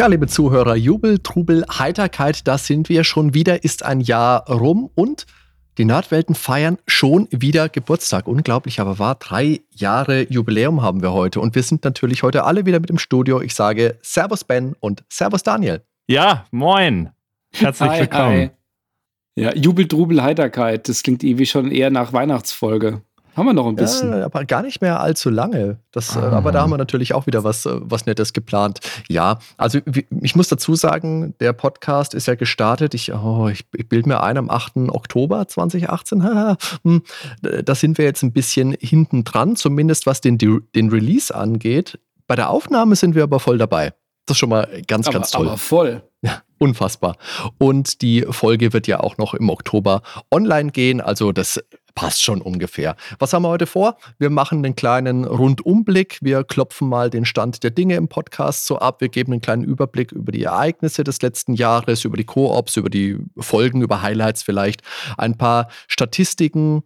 Ja, liebe Zuhörer, Jubel, Trubel, Heiterkeit, da sind wir schon wieder, ist ein Jahr rum und die Nerdwelten feiern schon wieder Geburtstag. Unglaublich, aber wahr. Drei Jahre Jubiläum haben wir heute. Und wir sind natürlich heute alle wieder mit im Studio. Ich sage Servus Ben und Servus Daniel. Ja, moin. Herzlich Hi, willkommen. hi. Ja, Jubel, Trubel, Heiterkeit. Das klingt irgendwie schon eher nach Weihnachtsfolge. Haben wir noch ein bisschen. Ja, aber gar nicht mehr allzu lange. Das, Ah. Aber da haben wir natürlich auch wieder was, äh, was Nettes geplant. Ja, also ich muss dazu sagen, der Podcast ist ja gestartet. Ich, oh, ich, ich bilde mir ein, am 8. Oktober 2018. haha, hm, Da sind wir jetzt ein bisschen hinten dran, zumindest was den, den Release angeht. Bei der Aufnahme sind wir aber voll dabei. Das ist schon mal ganz, aber, ganz toll. aber voll. Ja, unfassbar. Und die Folge wird ja auch noch im Oktober online gehen, also das passt schon ungefähr. Was haben wir heute vor? Wir machen einen kleinen Rundumblick. Wir klopfen mal den Stand der Dinge im Podcast so ab. Wir geben einen kleinen Überblick über die Ereignisse des letzten Jahres, über die Koops, über die Folgen, über Highlights vielleicht, ein paar Statistiken.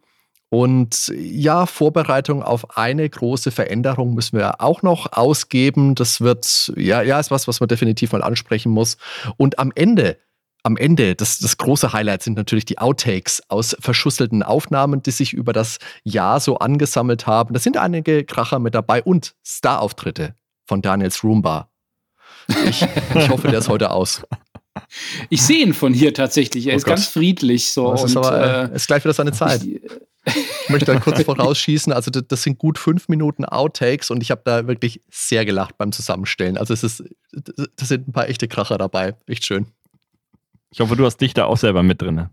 Und ja, Vorbereitung auf eine große Veränderung müssen wir auch noch ausgeben. Das wird, ja, ja, ist was, was man definitiv mal ansprechen muss. Und am Ende, am Ende, das, das große Highlight sind natürlich die Outtakes aus verschusselten Aufnahmen, die sich über das Jahr so angesammelt haben. Da sind einige Kracher mit dabei und Star-Auftritte von Daniels Roomba. Ich, ich hoffe, der ist heute aus. Ich sehe ihn von hier tatsächlich. Er Oh ist Gott. ganz friedlich. So, Das ist und, aber äh, ist gleich wieder seine Zeit. ich, Ich möchte da kurz vorausschießen. Also, das, das sind gut fünf Minuten Outtakes und ich habe da wirklich sehr gelacht beim Zusammenstellen. Also, es ist, das sind ein paar echte Kracher dabei. Echt schön. Ich hoffe, du hast dich da auch selber mit drin.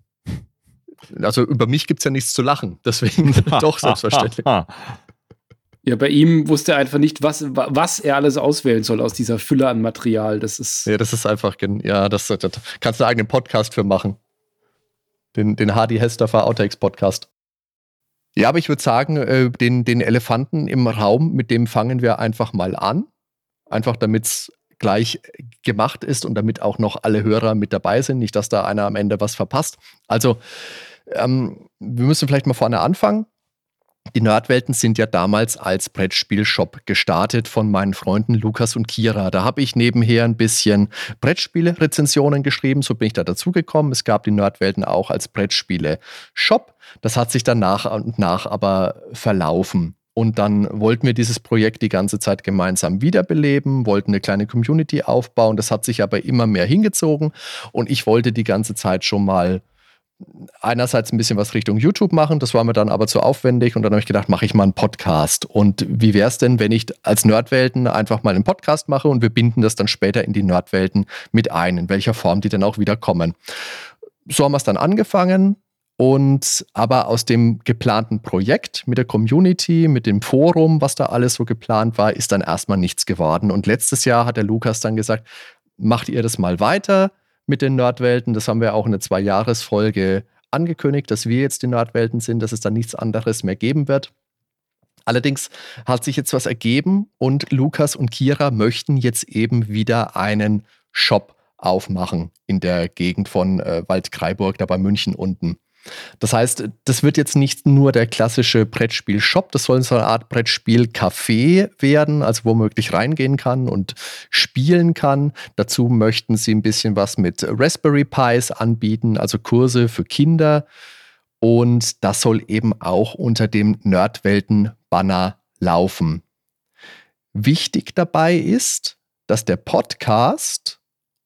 Also, über mich gibt es ja nichts zu lachen. Deswegen doch selbstverständlich. ja, bei ihm wusste er einfach nicht, was, was er alles auswählen soll aus dieser Fülle an Material. Das ist. Ja, das ist einfach, ja, das, das kannst du einen eigenen Podcast für machen. Den, den Hardy Hestaffer Outtakes Podcast. Ja, aber ich würde sagen, äh, den, den Elefanten im Raum, mit dem fangen wir einfach mal an. Einfach damit es gleich gemacht ist und damit auch noch alle Hörer mit dabei sind, nicht, dass da einer am Ende was verpasst. Also, ähm, wir müssen vielleicht mal vorne anfangen. Die Nerdwelten sind ja damals als Brettspielshop gestartet von meinen Freunden Lukas und Kira. Da habe ich nebenher ein bisschen Brettspiele-Rezensionen geschrieben, so bin ich da dazugekommen. Es gab die Nerdwelten auch als Brettspiele-Shop. Das hat sich dann nach und nach aber verlaufen. Und dann wollten wir dieses Projekt die ganze Zeit gemeinsam wiederbeleben, wollten eine kleine Community aufbauen. Das hat sich aber immer mehr hingezogen. Und ich wollte die ganze Zeit schon mal einerseits ein bisschen was Richtung YouTube machen, das war mir dann aber zu aufwendig und dann habe ich gedacht, mache ich mal einen Podcast. Und wie wäre es denn, wenn ich als Nerdwelten einfach mal einen Podcast mache und wir binden das dann später in die Nerdwelten mit ein, in welcher Form die dann auch wieder kommen. So haben wir es dann angefangen. Und aber aus dem geplanten Projekt mit der Community, mit dem Forum, was da alles so geplant war, ist dann erstmal nichts geworden. Und letztes Jahr hat der Lukas dann gesagt, macht ihr das mal weiter mit den Nerdwelten. Das haben wir auch in der Zwei-Jahres-Folge angekündigt, dass wir jetzt die Nerdwelten sind, dass es da nichts anderes mehr geben wird. Allerdings hat sich jetzt was ergeben und Lukas und Kira möchten jetzt eben wieder einen Shop aufmachen in der Gegend von äh, Waldkraiburg, da bei München unten. Das heißt, das wird jetzt nicht nur der klassische Brettspiel-Shop, das soll so eine Art Brettspiel-Café werden, also wo man wirklich reingehen kann und spielen kann. Dazu möchten sie ein bisschen was mit Raspberry Pis anbieten, also Kurse für Kinder. Und das soll eben auch unter dem Nerdwelten-Banner laufen. Wichtig dabei ist, dass der Podcast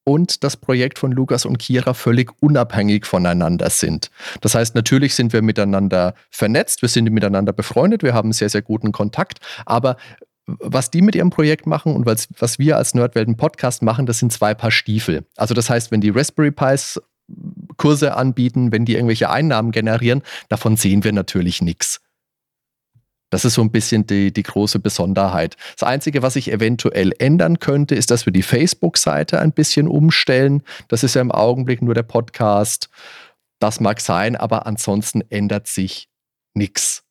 und das Projekt von Lukas und Kira völlig unabhängig voneinander sind. Das heißt, natürlich sind wir miteinander vernetzt, wir sind miteinander befreundet, wir haben sehr, sehr guten Kontakt, aber was die mit ihrem Projekt machen und was, was wir als Nerdwelten Podcast machen, das sind zwei Paar Stiefel. Also das heißt, wenn die Raspberry Pis Kurse anbieten, wenn die irgendwelche Einnahmen generieren, davon sehen wir natürlich nichts. Das ist so ein bisschen die, die große Besonderheit. Das Einzige, was sich eventuell ändern könnte, ist, dass wir die Facebook-Seite ein bisschen umstellen. Das ist ja im Augenblick nur der Podcast. Das mag sein, aber ansonsten ändert sich nichts.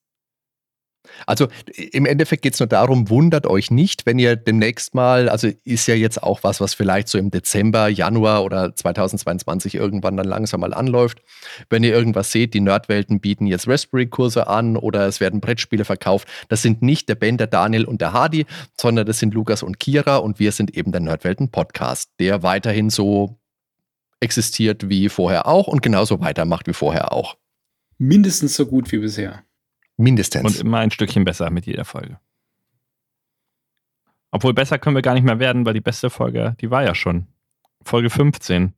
Also im Endeffekt geht es nur darum, wundert euch nicht, wenn ihr demnächst mal, also ist ja jetzt auch was, was vielleicht so im Dezember, Januar oder 2022 irgendwann dann langsam mal anläuft. Wenn ihr irgendwas seht, die Nerdwelten bieten jetzt Raspberry-Kurse an oder es werden Brettspiele verkauft, das sind nicht der Ben, der Daniel und der Hardy, sondern das sind Lukas und Kira und wir sind eben der Nerdwelten-Podcast, der weiterhin so existiert wie vorher auch und genauso weitermacht wie vorher auch. Mindestens so gut wie bisher. Mindestens. Und immer ein Stückchen besser mit jeder Folge. Obwohl besser können wir gar nicht mehr werden, weil die beste Folge, die war ja schon. Folge 15.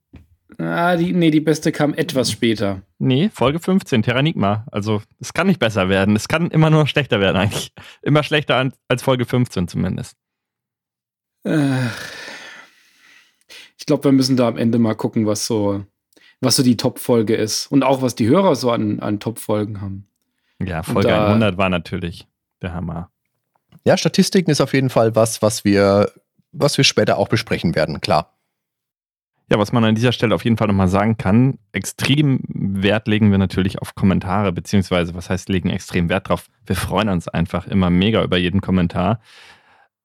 Ah, die, nee, die beste kam etwas später. Nee, Folge 15, Terranigma. Also, es kann nicht besser werden. Es kann immer nur schlechter werden, eigentlich. Immer schlechter als Folge 15 zumindest. Ich glaube, wir müssen da am Ende mal gucken, was so, was so die Top-Folge ist. Und auch, was die Hörer so an, an Top-Folgen haben. Ja, Folge da, 100 war natürlich der Hammer. Ja, Statistiken ist auf jeden Fall was, was wir, was wir später auch besprechen werden, klar. Ja, was man an dieser Stelle auf jeden Fall nochmal sagen kann, extrem Wert legen wir natürlich auf Kommentare, beziehungsweise was heißt legen extrem Wert drauf? Wir freuen uns einfach immer mega über jeden Kommentar.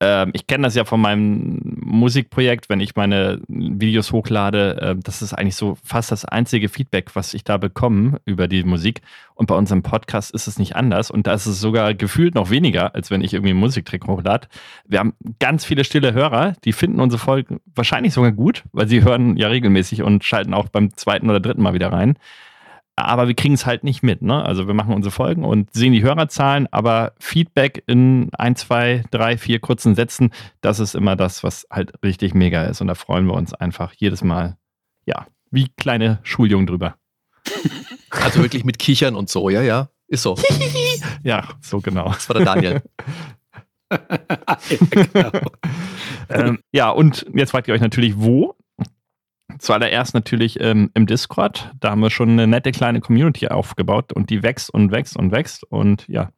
Ähm, ich kenne das ja von meinem Musikprojekt, wenn ich meine Videos hochlade. Äh, das ist eigentlich so fast das einzige Feedback, was ich da bekomme über die Musik. Und bei unserem Podcast ist es nicht anders. Und da ist es sogar gefühlt noch weniger, als wenn ich irgendwie einen Musiktrick hochlade. Wir haben ganz viele stille Hörer, die finden unsere Folgen wahrscheinlich sogar gut, weil sie hören ja regelmäßig und schalten auch beim zweiten oder dritten Mal wieder rein aber wir kriegen es halt nicht mit. Ne? Also wir machen unsere Folgen und sehen die Hörerzahlen, aber Feedback in ein, zwei, drei, vier kurzen Sätzen, das ist immer das, was halt richtig mega ist. Und da freuen wir uns einfach jedes Mal, ja, wie kleine Schuljungen drüber. Also wirklich mit Kichern und so, ja, ja. Ist so. ja, so genau. Das war der Daniel. ja, genau. ähm, ja, und jetzt fragt ihr euch natürlich, wo? Zuallererst natürlich ähm, im Discord. Da haben wir schon eine nette kleine Community aufgebaut und die wächst und wächst und wächst. Und ja,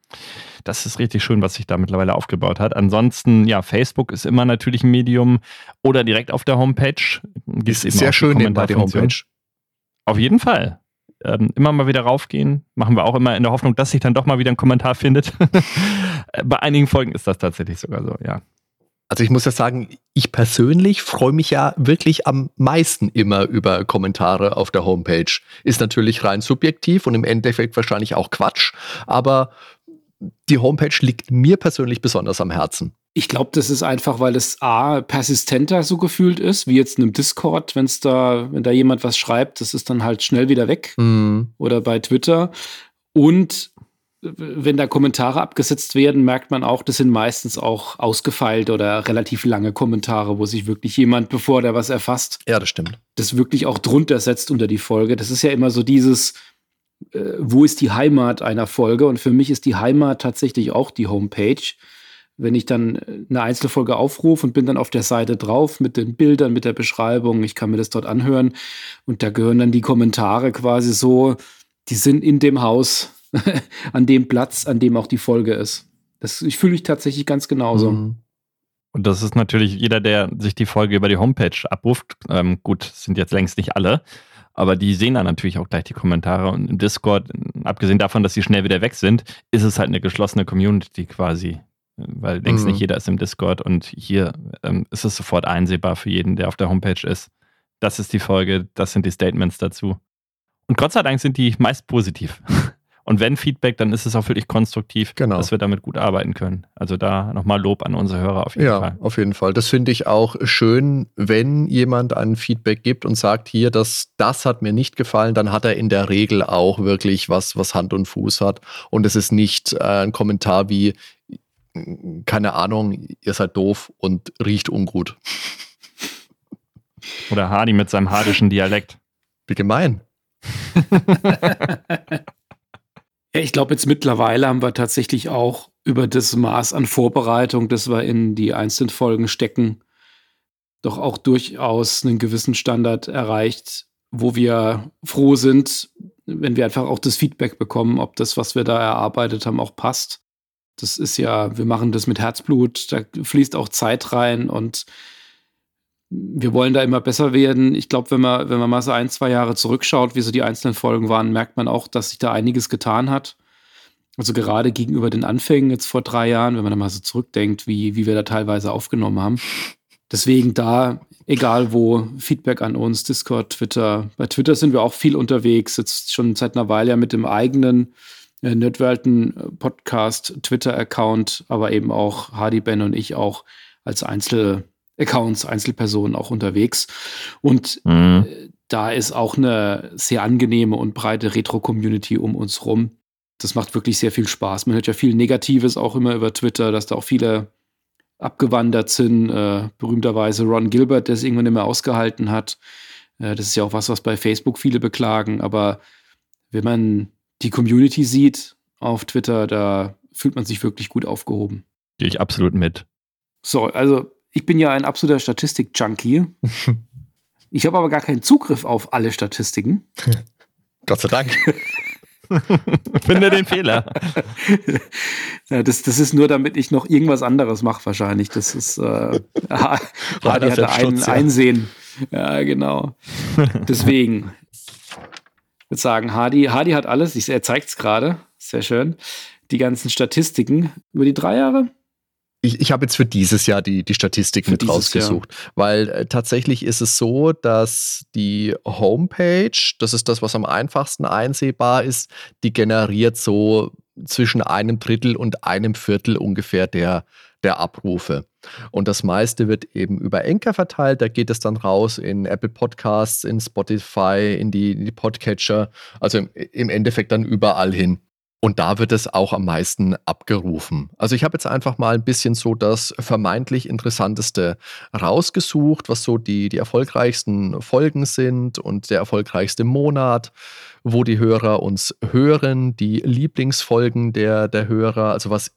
das ist richtig schön, was sich da mittlerweile aufgebaut hat. Ansonsten, ja, Facebook ist immer natürlich ein Medium oder direkt auf der Homepage. Gibt's ist sehr schön nebenbei die Homepage. Auf jeden Fall. Ähm, immer mal wieder raufgehen. Machen wir auch immer in der Hoffnung, dass sich dann doch mal wieder ein Kommentar findet. Bei einigen Folgen ist das tatsächlich sogar so, ja. Also ich muss ja sagen, ich persönlich freue mich ja wirklich am meisten immer über Kommentare auf der Homepage. Ist natürlich rein subjektiv und im Endeffekt wahrscheinlich auch Quatsch, aber die Homepage liegt mir persönlich besonders am Herzen. Ich glaube, das ist einfach, weil es A, persistenter so gefühlt ist, wie jetzt in einem Discord, wenn da, wenn da jemand was schreibt, das ist dann halt schnell wieder weg. Mm. Oder bei Twitter. Und wenn da Kommentare abgesetzt werden, merkt man auch, das sind meistens auch ausgefeilte oder relativ lange Kommentare, wo sich wirklich jemand, bevor der was erfasst, ja, das stimmt, das wirklich auch drunter setzt unter die Folge. Das ist ja immer so dieses, äh, wo ist die Heimat einer Folge? Und für mich ist die Heimat tatsächlich auch die Homepage. Wenn ich dann eine Einzelfolge aufrufe und bin dann auf der Seite drauf mit den Bildern, mit der Beschreibung, ich kann mir das dort anhören und da gehören dann die Kommentare quasi so, die sind in dem Haus an dem Platz, an dem auch die Folge ist. Das ich fühle mich tatsächlich ganz genauso. Mhm. Und das ist natürlich jeder, der sich die Folge über die Homepage abruft. Ähm, gut, sind jetzt längst nicht alle, aber die sehen dann natürlich auch gleich die Kommentare. Und im Discord, abgesehen davon, dass sie schnell wieder weg sind, ist es halt eine geschlossene Community quasi. Weil längst mhm. nicht jeder ist im Discord und hier ähm, ist es sofort einsehbar für jeden, der auf der Homepage ist. Das ist die Folge, das sind die Statements dazu. Und Gott sei Dank sind die meist positiv. Und wenn Feedback, dann ist es auch wirklich konstruktiv, genau. dass wir damit gut arbeiten können. Also da nochmal Lob an unsere Hörer auf jeden ja, Fall. Ja, auf jeden Fall. Das finde ich auch schön, wenn jemand ein Feedback gibt und sagt, hier, das, das hat mir nicht gefallen, dann hat er in der Regel auch wirklich was, was Hand und Fuß hat. Und es ist nicht äh, ein Kommentar wie, keine Ahnung, ihr seid doof und riecht ungut. Oder Hardy mit seinem hardischen Dialekt. Wie gemein. Ich glaube, jetzt mittlerweile haben wir tatsächlich auch über das Maß an Vorbereitung, das wir in die einzelnen Folgen stecken, doch auch durchaus einen gewissen Standard erreicht, wo wir froh sind, wenn wir einfach auch das Feedback bekommen, ob das, was wir da erarbeitet haben, auch passt. Das ist ja, wir machen das mit Herzblut, da fließt auch Zeit rein und wir wollen da immer besser werden. Ich glaube, wenn man, wenn man mal so ein, zwei Jahre zurückschaut, wie so die einzelnen Folgen waren, merkt man auch, dass sich da einiges getan hat. Also gerade gegenüber den Anfängen jetzt vor drei Jahren, wenn man da mal so zurückdenkt, wie, wie wir da teilweise aufgenommen haben. Deswegen da, egal wo, Feedback an uns, Discord, Twitter. Bei Twitter sind wir auch viel unterwegs, jetzt schon seit einer Weile ja mit dem eigenen äh, Nerdwelten äh, Podcast Twitter-Account, aber eben auch Hardy, Ben und ich auch als Einzelaccounts, Einzelpersonen auch unterwegs. Und mhm. Äh, da ist auch eine sehr angenehme und breite Retro-Community um uns rum das macht wirklich sehr viel Spaß. Man hört ja viel Negatives auch immer über Twitter, dass da auch viele abgewandert sind. Äh, berühmterweise Ron Gilbert, der es irgendwann nicht mehr ausgehalten hat. Äh, das ist ja auch was, was bei Facebook viele beklagen. Aber wenn man die Community sieht auf Twitter, da fühlt man sich wirklich gut aufgehoben. Gehe ich absolut mit. So, also ich bin ja ein absoluter Statistik-Junkie. ich habe aber gar keinen Zugriff auf alle Statistiken. Gott sei Dank. Finde den Fehler. Ja, das, das ist nur, damit ich noch irgendwas anderes mache, wahrscheinlich. Das ist äh, Hardy hatte ein ja. Einsehen. Ja, genau. Deswegen. Ich würde sagen, Hardy, Hardy hat alles. Ich, er zeigt es gerade. Sehr schön. Die ganzen Statistiken über die drei Jahre. Ich, ich habe jetzt für dieses Jahr die, die Statistik mit rausgesucht, Jahr. weil äh, tatsächlich ist es so, dass die Homepage, das ist das, was am einfachsten einsehbar ist, die generiert so zwischen einem Drittel und einem Viertel ungefähr der, der Abrufe. Und das meiste wird eben über Enker verteilt. Da geht es dann raus in Apple Podcasts, in Spotify, in die, in die Podcatcher, also im, im Endeffekt dann überall hin. Und da wird es auch am meisten abgerufen. Also ich habe jetzt einfach mal ein bisschen so das vermeintlich Interessanteste rausgesucht, was so die, die erfolgreichsten Folgen sind und der erfolgreichste Monat, wo die Hörer uns hören, die Lieblingsfolgen der, der Hörer, also was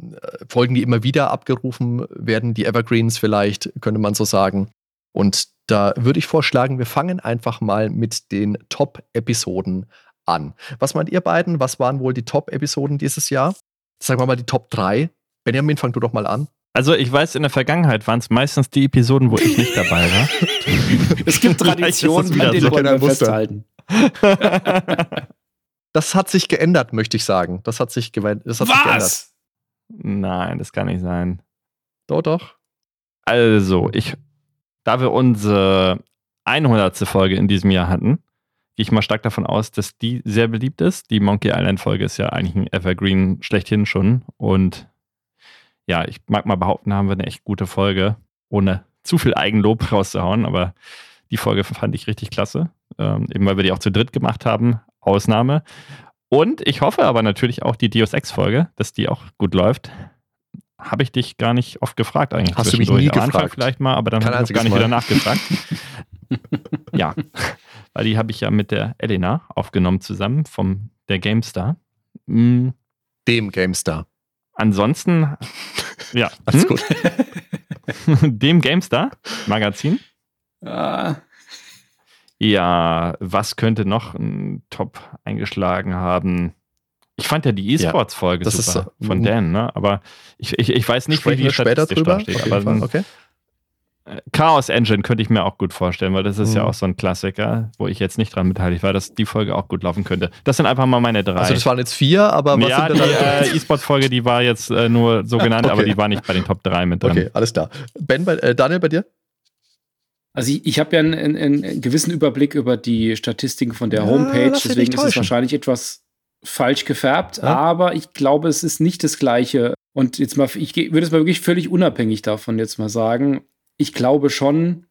äh, Folgen, die immer wieder abgerufen werden, die Evergreens vielleicht, könnte man so sagen. Und da würde ich vorschlagen, wir fangen einfach mal mit den Top-Episoden an. Was meint ihr beiden? Was waren wohl die Top-Episoden dieses Jahr? Sagen wir mal die Top 3. Benjamin, fang du doch mal an. Also ich weiß, in der Vergangenheit waren es meistens die Episoden, wo ich nicht dabei war. es gibt Traditionen, an denen so. wollen wir festhalten. das hat sich geändert, möchte ich sagen. Das hat sich, das hat Was? sich geändert. Nein, das kann nicht sein. Doch, doch. Also, ich, da wir unsere 100. Folge in diesem Jahr hatten, gehe ich mal stark davon aus, dass die sehr beliebt ist. Die Monkey Island-Folge ist ja eigentlich ein Evergreen schlechthin schon. Und ja, ich mag mal behaupten, haben wir eine echt gute Folge, ohne zu viel Eigenlob rauszuhauen. Aber die Folge fand ich richtig klasse. Ähm, eben weil wir die auch zu dritt gemacht haben. Ausnahme. Und ich hoffe aber natürlich auch die Deus Ex-Folge, dass die auch gut läuft. Habe ich dich gar nicht oft gefragt eigentlich. Hast du mich nie Am gefragt? vielleicht mal, aber dann habe ich gar nicht Mal. wieder nachgefragt. ja, weil die habe ich ja mit der Elena aufgenommen zusammen vom der GameStar. Mhm. Dem GameStar. Ansonsten, ja. Alles hm? gut. Dem GameStar Magazin. Ah. Ja, was könnte noch ein Top eingeschlagen haben? Ich fand ja die E-Sports-Folge ja, super ist, von Dan, ne? aber ich, ich, ich weiß nicht, wie die später drüber da steht. Aber, okay. Chaos Engine könnte ich mir auch gut vorstellen, weil das ist mhm. ja auch so ein Klassiker, wo ich jetzt nicht dran beteiligt war, dass die Folge auch gut laufen könnte. Das sind einfach mal meine drei. Also das waren jetzt vier, aber was ja, sind denn die äh, E-Sport-Folge, die war jetzt äh, nur so genannt, okay. aber die war nicht bei den Top 3 mit drin. Okay, alles klar. Ben, bei, äh, Daniel, bei dir? Also ich, ich habe ja einen, einen, einen, gewissen Überblick über die Statistiken von der ja, Homepage, deswegen ist es wahrscheinlich etwas falsch gefärbt, ja? aber ich glaube, es ist nicht das gleiche. Und jetzt mal, ich würde es mal wirklich völlig unabhängig davon jetzt mal sagen ich glaube schon,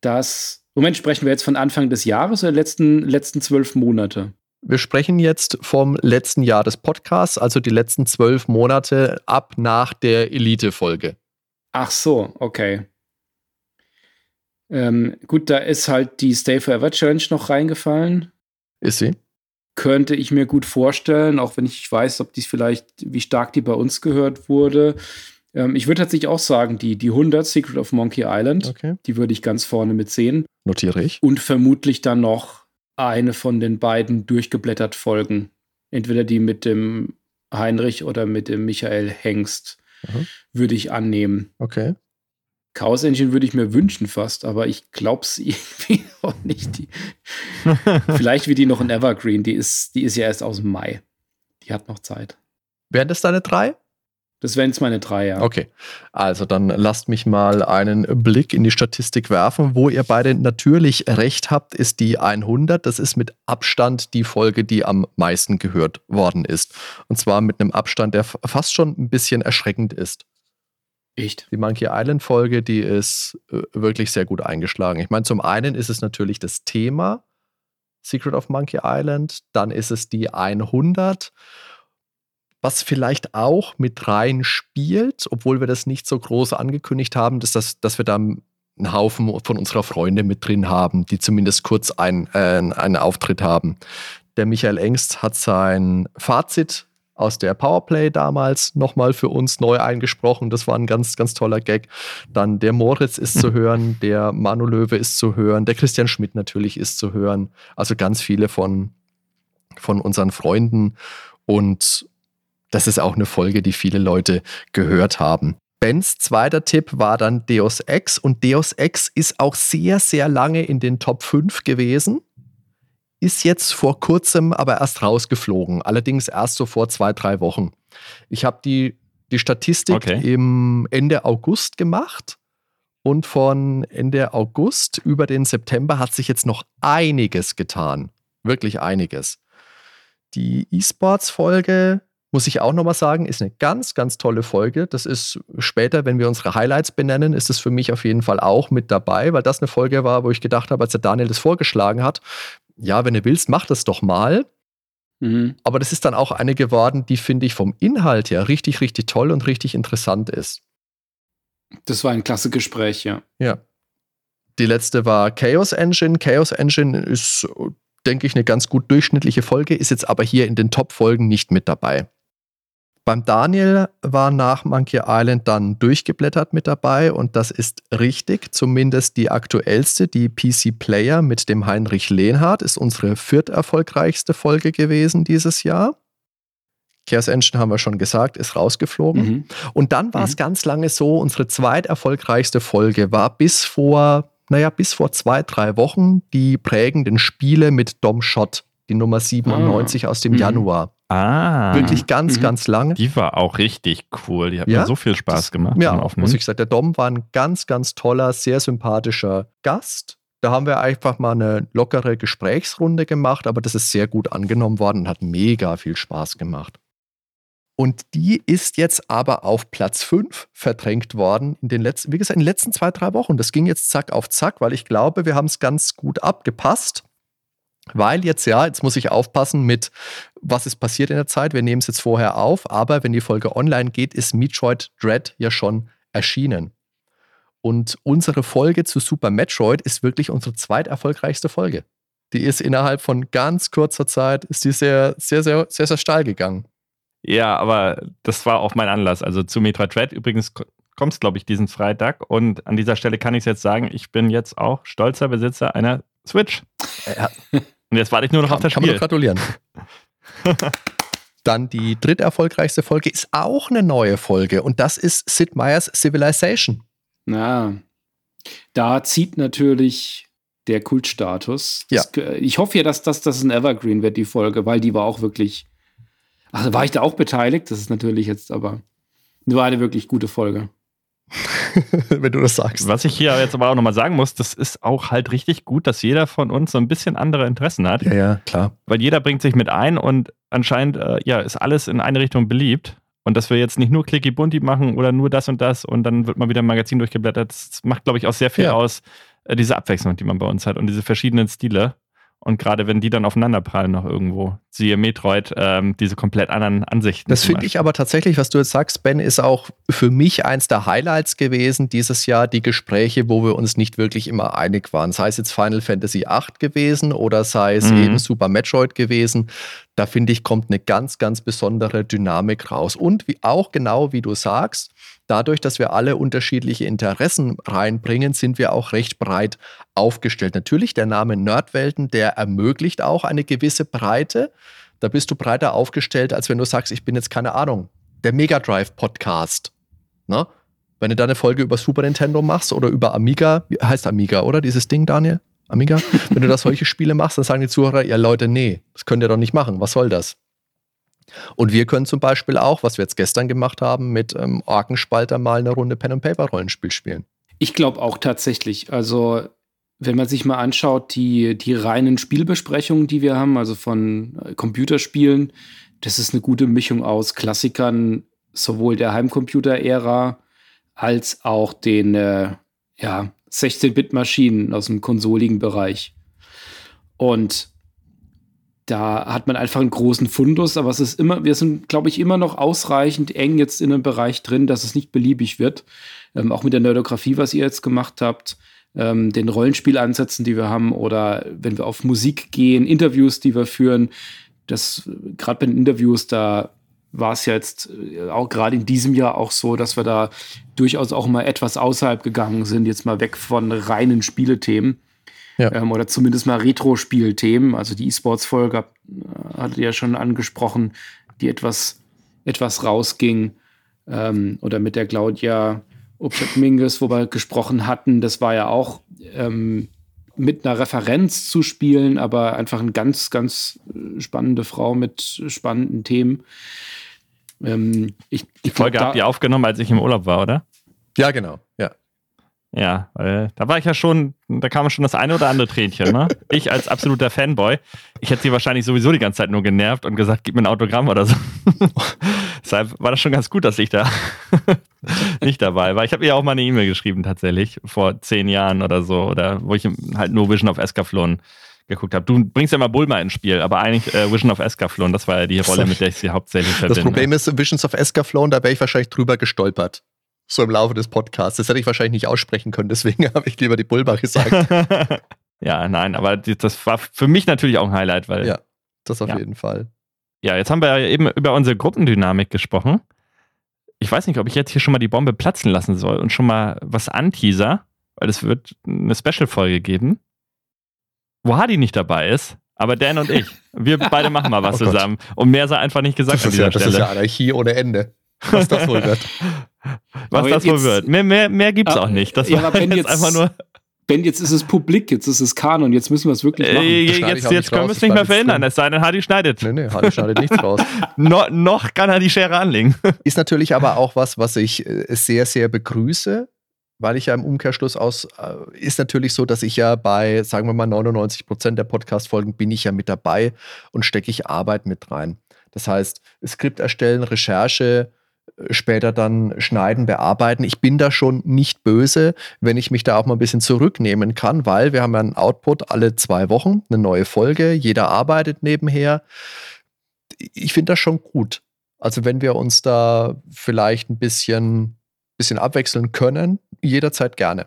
dass. Moment, sprechen wir jetzt von Anfang des Jahres oder letzten, letzten zwölf Monate? Wir sprechen jetzt vom letzten Jahr des Podcasts, also die letzten zwölf Monate ab nach der Elite-Folge. Ach so, okay. Ähm, gut, da ist halt die Stay Forever Challenge noch reingefallen. Ist sie? Könnte ich mir gut vorstellen, auch wenn ich weiß, ob dies vielleicht, wie stark die bei uns gehört wurde. Ähm, ich würde tatsächlich auch sagen, die, die 100 Secret of Monkey Island, okay. die würde ich ganz vorne mit sehen. Notiere ich. Und vermutlich dann noch eine von den beiden durchgeblättert Folgen. Entweder die mit dem Heinrich oder mit dem Michael Hengst, mhm. würde ich annehmen. Okay. Chaos Engine würde ich mir wünschen fast, aber ich glaube es irgendwie auch nicht. Die, vielleicht wie die noch in Evergreen, die ist, die ist ja erst aus dem Mai. Die hat noch Zeit. Wären das deine drei? Das wären jetzt meine drei, ja. Okay. Also dann lasst mich mal einen Blick in die Statistik werfen. Wo ihr beide natürlich recht habt, ist die 100. Das ist mit Abstand die Folge, die am meisten gehört worden ist. Und zwar mit einem Abstand, der fast schon ein bisschen erschreckend ist. Echt? Die Monkey Island Folge, die ist äh, wirklich sehr gut eingeschlagen. Ich meine, zum einen ist es natürlich das Thema Secret of Monkey Island, dann ist es die 100 was vielleicht auch mit rein spielt, obwohl wir das nicht so groß angekündigt haben, ist, dass, dass wir da einen Haufen von unserer Freunde mit drin haben, die zumindest kurz ein, äh, einen Auftritt haben. Der Michael Engst hat sein Fazit aus der Powerplay damals nochmal für uns neu eingesprochen. Das war ein ganz, ganz toller Gag. Dann der Moritz ist zu hören, der Manu Löwe ist zu hören, der Christian Schmidt natürlich ist zu hören. Also ganz viele von, von unseren Freunden. Und das ist auch eine Folge, die viele Leute gehört haben. Bens zweiter Tipp war dann Deus Ex und Deus Ex ist auch sehr, sehr lange in den Top 5 gewesen. Ist jetzt vor kurzem aber erst rausgeflogen, allerdings erst so vor zwei, drei Wochen. Ich habe die, die Statistik okay. im Ende August gemacht und von Ende August über den September hat sich jetzt noch einiges getan. Wirklich einiges. Die E-Sports-Folge muss ich auch nochmal sagen, ist eine ganz, ganz tolle Folge. Das ist später, wenn wir unsere Highlights benennen, ist es für mich auf jeden Fall auch mit dabei, weil das eine Folge war, wo ich gedacht habe, als der Daniel das vorgeschlagen hat, ja, wenn du willst, mach das doch mal. Mhm. Aber das ist dann auch eine geworden, die finde ich vom Inhalt her richtig, richtig toll und richtig interessant ist. Das war ein klasse Gespräch, ja. Ja. Die letzte war Chaos Engine. Chaos Engine ist, denke ich, eine ganz gut durchschnittliche Folge, ist jetzt aber hier in den Top-Folgen nicht mit dabei. Beim Daniel war nach Monkey Island dann durchgeblättert mit dabei und das ist richtig. Zumindest die aktuellste, die PC Player mit dem Heinrich Lehnhardt, ist unsere vierterfolgreichste Folge gewesen dieses Jahr. Chaos Engine haben wir schon gesagt, ist rausgeflogen. Mhm. Und dann war mhm. es ganz lange so, unsere zweiterfolgreichste Folge war bis vor, naja, bis vor zwei, drei Wochen die prägenden Spiele mit Dom Schott, die Nummer 97 ah. aus dem mhm. Januar. Ah. Wirklich ganz, mhm. ganz lange. Die war auch richtig cool. Die hat ja? mir so viel Spaß gemacht. Ja, muss ich sagen. Der Dom war ein ganz, ganz toller, sehr sympathischer Gast. Da haben wir einfach mal eine lockere Gesprächsrunde gemacht, aber das ist sehr gut angenommen worden und hat mega viel Spaß gemacht. Und die ist jetzt aber auf Platz 5 verdrängt worden in den letzten, wie gesagt, in den letzten zwei, drei Wochen. Das ging jetzt zack auf zack, weil ich glaube, wir haben es ganz gut abgepasst. Weil jetzt ja, jetzt muss ich aufpassen mit, was ist passiert in der Zeit. Wir nehmen es jetzt vorher auf, aber wenn die Folge online geht, ist Metroid Dread ja schon erschienen. Und unsere Folge zu Super Metroid ist wirklich unsere zweiterfolgreichste Folge. Die ist innerhalb von ganz kurzer Zeit, ist die sehr, sehr, sehr, sehr, sehr steil gegangen. Ja, aber das war auch mein Anlass. Also zu Metroid Dread übrigens kommt es, glaube ich, diesen Freitag. Und an dieser Stelle kann ich jetzt sagen, ich bin jetzt auch stolzer Besitzer einer Switch. Ja. Und jetzt warte ich nur noch kann, auf das Spiel. Kann man gratulieren. Dann die dritterfolgreichste Folge ist auch eine neue Folge und das ist Sid Meier's Civilization. Na, da zieht natürlich der Kultstatus. Ja. ich hoffe ja, dass das, das ein Evergreen wird, die Folge, weil die war auch wirklich. Ach, war ich da auch beteiligt? Das ist natürlich jetzt aber. Nur eine wirklich gute Folge. wenn du das sagst. Was ich hier jetzt aber auch nochmal sagen muss, das ist auch halt richtig gut, dass jeder von uns so ein bisschen andere Interessen hat. Ja, ja, klar. Weil jeder bringt sich mit ein und anscheinend äh, ja, ist alles in eine Richtung beliebt. Und dass wir jetzt nicht nur Clicky Bunti machen oder nur das und das und dann wird mal wieder ein Magazin durchgeblättert, das macht, glaube ich, auch sehr viel ja. aus, äh, diese Abwechslung, die man bei uns hat und diese verschiedenen Stile. Und gerade wenn die dann aufeinanderprallen noch irgendwo, siehe Metroid, ähm, diese komplett anderen Ansichten. Das finde ich aber tatsächlich, was du jetzt sagst, Ben, ist auch für mich eins der Highlights gewesen dieses Jahr, die Gespräche, wo wir uns nicht wirklich immer einig waren. Sei es jetzt Final Fantasy VIII gewesen oder sei es mhm. eben Super Metroid gewesen. Da finde ich, kommt eine ganz, ganz besondere Dynamik raus. Und wie, auch genau wie du sagst, dadurch, dass wir alle unterschiedliche Interessen reinbringen, sind wir auch recht breit aufgestellt. Natürlich der Name Nerdwelten, der ermöglicht auch eine gewisse Breite. Da bist du breiter aufgestellt, als wenn du sagst, ich bin jetzt keine Ahnung, der Mega Drive Podcast. Ne? Wenn du da eine Folge über Super Nintendo machst oder über Amiga, heißt Amiga, oder dieses Ding, Daniel? Amiga? Wenn du da solche Spiele machst, dann sagen die Zuhörer, ja Leute, nee, das könnt ihr doch nicht machen. Was soll das? Und wir können zum Beispiel auch, was wir jetzt gestern gemacht haben, mit ähm, Orkenspalter mal eine Runde Pen and Paper Rollenspiel spielen. Ich glaube auch tatsächlich. Also wenn man sich mal anschaut, die, die reinen Spielbesprechungen, die wir haben, also von äh, Computerspielen, das ist eine gute Mischung aus Klassikern sowohl der Heimcomputer-Ära als auch den äh, ja, 16-Bit-Maschinen aus dem konsoligen Bereich. Und da hat man einfach einen großen Fundus, aber es ist immer, wir sind, glaube ich, immer noch ausreichend eng jetzt in einem Bereich drin, dass es nicht beliebig wird. Ähm, auch mit der Nerdografie, was ihr jetzt gemacht habt, ähm, den Rollenspielansätzen, die wir haben, oder wenn wir auf Musik gehen, Interviews, die wir führen, das gerade bei den Interviews, da war es ja jetzt äh, auch gerade in diesem Jahr auch so, dass wir da durchaus auch mal etwas außerhalb gegangen sind, jetzt mal weg von reinen Spielethemen. Ja. Ähm, oder zumindest mal Retro-Spielthemen. Also die E-Sports-Folge äh, hatte ja schon angesprochen, die etwas, etwas rausging. Ähm, oder mit der Claudia Mingus, wo wir gesprochen hatten, das war ja auch ähm, mit einer Referenz zu spielen, aber einfach eine ganz, ganz äh, spannende Frau mit spannenden Themen. Ähm, ich, die Folge glaub, habt ihr aufgenommen, als ich im Urlaub war, oder? Ja, genau. Ja. Ja, weil da war ich ja schon, da kam schon das eine oder andere Tränchen, ne? Ich als absoluter Fanboy, ich hätte sie wahrscheinlich sowieso die ganze Zeit nur genervt und gesagt, gib mir ein Autogramm oder so. Deshalb war das schon ganz gut, dass ich da nicht dabei war. Ich habe ihr auch mal eine E-Mail geschrieben, tatsächlich, vor zehn Jahren oder so, oder wo ich halt nur Vision of Escaflon geguckt habe. Du bringst ja mal Bulma ins Spiel, aber eigentlich äh, Vision of Escaflon, das war ja die Rolle, mit der ich sie hauptsächlich verbinde. Das Problem ist, Visions of Escaflon, da wäre ich wahrscheinlich drüber gestolpert. So im Laufe des Podcasts. Das hätte ich wahrscheinlich nicht aussprechen können, deswegen habe ich lieber die Bulma gesagt. ja, nein, aber das war für mich natürlich auch ein Highlight, weil. Ja, das auf ja. jeden Fall. Ja, jetzt haben wir ja eben über unsere Gruppendynamik gesprochen. Ich weiß nicht, ob ich jetzt hier schon mal die Bombe platzen lassen soll und schon mal was anteaser, weil es wird eine Special-Folge geben, wo Hadi nicht dabei ist, aber Dan und ich. Wir beide machen mal was oh zusammen. Und mehr sei einfach nicht gesagt das an dieser ja, das Stelle. Das ist ja Anarchie ohne Ende. Was das wohl wird. Was Aber das wohl wird. Mehr, mehr, mehr gibt es ah, auch nicht. Das ja, war jetzt, jetzt, einfach nur. Ben, jetzt ist es publik, jetzt ist es Kanon, jetzt müssen wir es wirklich machen. Äh, jetzt jetzt können wir es nicht mehr verhindern, es sei denn, Hardy schneidet. Nee, nee, Hardy schneidet nichts raus. no, noch kann er die Schere anlegen. Ist natürlich aber auch was, was ich äh, sehr, sehr begrüße, weil ich ja im Umkehrschluss aus, äh, ist natürlich so, dass ich ja bei, sagen wir mal, 99 Prozent der Podcast-Folgen bin ich ja mit dabei und stecke ich Arbeit mit rein. Das heißt, Skript erstellen, Recherche, äh, später dann schneiden, bearbeiten. Ich bin da schon nicht böse, wenn ich mich da auch mal ein bisschen zurücknehmen kann, weil wir haben ja einen Output alle zwei Wochen, eine neue Folge, jeder arbeitet nebenher. Ich finde das schon gut. Also wenn wir uns da vielleicht ein bisschen bisschen abwechseln können, jederzeit gerne.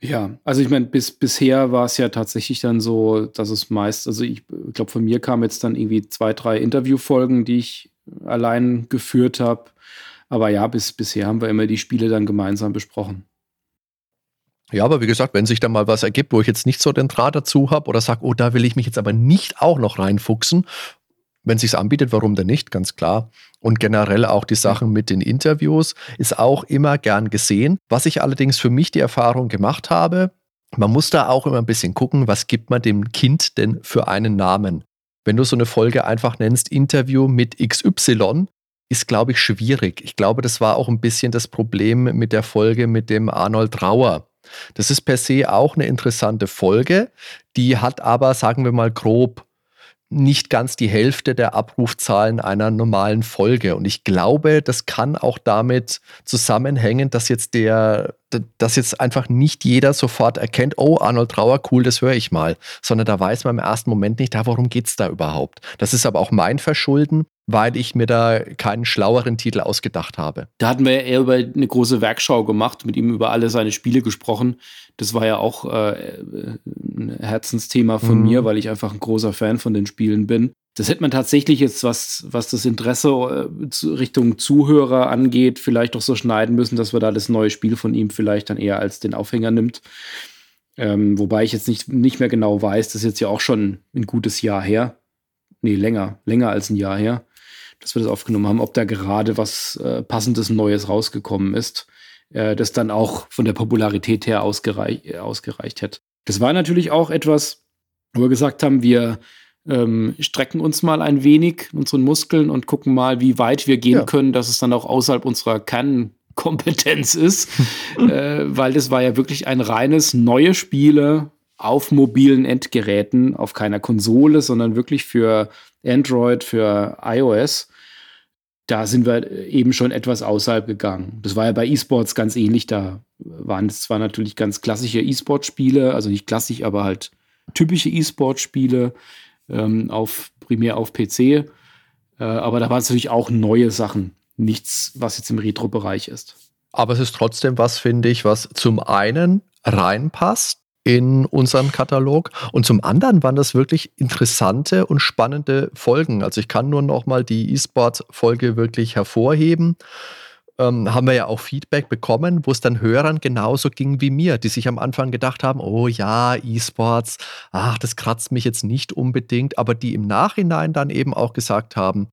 Ja, also ich meine, bis, bisher war es ja tatsächlich dann so, dass es meist, also ich glaube, von mir kamen jetzt dann irgendwie zwei, drei Interviewfolgen, die ich allein geführt habe. Aber ja, bis, bisher haben wir immer die Spiele dann gemeinsam besprochen. Ja, aber wie gesagt, wenn sich da mal was ergibt, wo ich jetzt nicht so den Draht dazu habe oder sage, oh, da will ich mich jetzt aber nicht auch noch reinfuchsen, wenn sich's anbietet, warum denn nicht? Ganz klar. Und generell auch die Sachen mit den Interviews ist auch immer gern gesehen. Was ich allerdings für mich die Erfahrung gemacht habe, man muss da auch immer ein bisschen gucken, was gibt man dem Kind denn für einen Namen? Wenn du so eine Folge einfach nennst, Interview mit XY, ist, glaube ich, schwierig. Ich glaube, das war auch ein bisschen das Problem mit der Folge mit dem Arnold Rauer. Das ist per se auch eine interessante Folge, die hat aber, sagen wir mal grob, nicht ganz die Hälfte der Abrufzahlen einer normalen Folge. Und ich glaube, das kann auch damit zusammenhängen, dass jetzt der, dass jetzt einfach nicht jeder sofort erkennt, oh, Arnold Trauer, cool, das höre ich mal. Sondern da weiß man im ersten Moment nicht, ja, worum geht es da überhaupt. Das ist aber auch mein Verschulden, weil ich mir da keinen schlaueren Titel ausgedacht habe. Da hatten wir ja eher über eine große Werkschau gemacht, mit ihm über alle seine Spiele gesprochen. Das war ja auch äh, ein Herzensthema von mhm. mir, weil ich einfach ein großer Fan von den Spielen bin. Das hätte man tatsächlich jetzt, was, was das Interesse äh, Richtung Zuhörer angeht, vielleicht doch so schneiden müssen, dass wir da das neue Spiel von ihm vielleicht dann eher als den Aufhänger nimmt. Ähm, wobei ich jetzt nicht, nicht mehr genau weiß, das ist jetzt ja auch schon ein gutes Jahr her. Nee, länger, länger als ein Jahr her dass wir das aufgenommen haben, ob da gerade was äh, passendes Neues rausgekommen ist, äh, das dann auch von der Popularität her ausgereich, ausgereicht hätte. Das war natürlich auch etwas, wo wir gesagt haben, wir ähm, strecken uns mal ein wenig, unseren Muskeln und gucken mal, wie weit wir gehen ja. können, dass es dann auch außerhalb unserer Kernkompetenz ist. äh, weil das war ja wirklich ein reines neue Spiele auf mobilen Endgeräten, auf keiner Konsole, sondern wirklich für Android, für iOS. Da sind wir eben schon etwas außerhalb gegangen. Das war ja bei E-Sports ganz ähnlich. Da waren es zwar natürlich ganz klassische E-Sport-Spiele, also nicht klassisch, aber halt typische E-Sport-Spiele ähm, auf, primär auf PC. Äh, aber da waren es natürlich auch neue Sachen. Nichts, was jetzt im Retro-Bereich ist. Aber es ist trotzdem was, finde ich, was zum einen reinpasst in unseren Katalog und zum anderen waren das wirklich interessante und spannende Folgen. Also ich kann nur noch mal die E-Sport-Folge wirklich hervorheben ähm, haben wir ja auch Feedback bekommen, wo es dann Hörern genauso ging wie mir, die sich am Anfang gedacht haben, oh ja, E-Sports, ach, das kratzt mich jetzt nicht unbedingt, aber die im Nachhinein dann eben auch gesagt haben,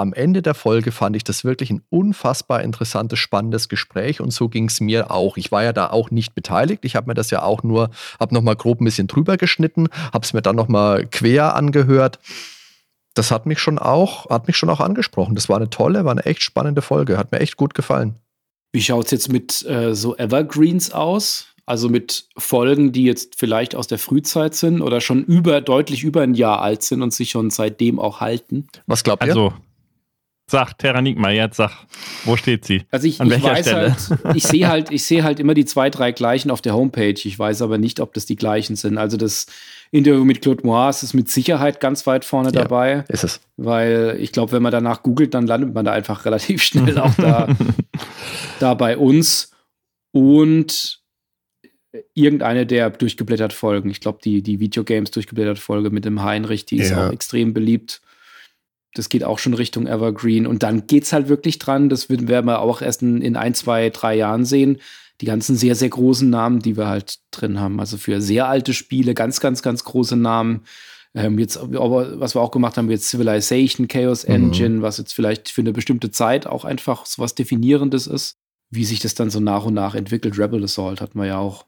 am Ende der Folge fand ich das wirklich ein unfassbar interessantes, spannendes Gespräch und so ging es mir auch. Ich war ja da auch nicht beteiligt. Ich habe mir das ja auch nur, habe nochmal grob ein bisschen drüber geschnitten, habe es mir dann nochmal quer angehört das hat mich schon auch, hat mich schon auch angesprochen. Das war eine tolle, war eine echt spannende Folge. Hat mir echt gut gefallen. Wie schaut es jetzt mit äh, so Evergreens aus? Also mit Folgen, die jetzt vielleicht aus der Frühzeit sind oder schon über, deutlich über ein Jahr alt sind und sich schon seitdem auch halten. Was glaubt ihr? Also, Sag, Terranigma, jetzt sag, wo steht sie? Also ich, An ich weiß Stelle? halt, ich sehe halt, ich sehe halt immer die zwei, drei gleichen auf der Homepage. Ich weiß aber nicht, ob das die gleichen sind. Also das Interview mit Claude Moas ist mit Sicherheit ganz weit vorne ja, dabei. Ist es. Weil ich glaube, wenn man danach googelt, dann landet man da einfach relativ schnell auch da, da bei uns. Und irgendeine der durchgeblättert Folgen. Ich glaube, die, die Videogames durchgeblättert Folge mit dem Heinrich, die ist ja. auch extrem beliebt das geht auch schon Richtung Evergreen. Und dann geht es halt wirklich dran, das werden wir auch erst in, in ein, zwei, drei Jahren sehen. Die ganzen sehr, sehr großen Namen, die wir halt drin haben. Also für sehr alte Spiele, ganz, ganz, ganz große Namen. Ähm, jetzt, was wir auch gemacht haben, jetzt Civilization, Chaos mhm. Engine, mhm. was jetzt vielleicht für eine bestimmte Zeit auch einfach so was Definierendes ist. Wie sich das dann so nach und nach entwickelt. Rebel Assault hat man ja auch.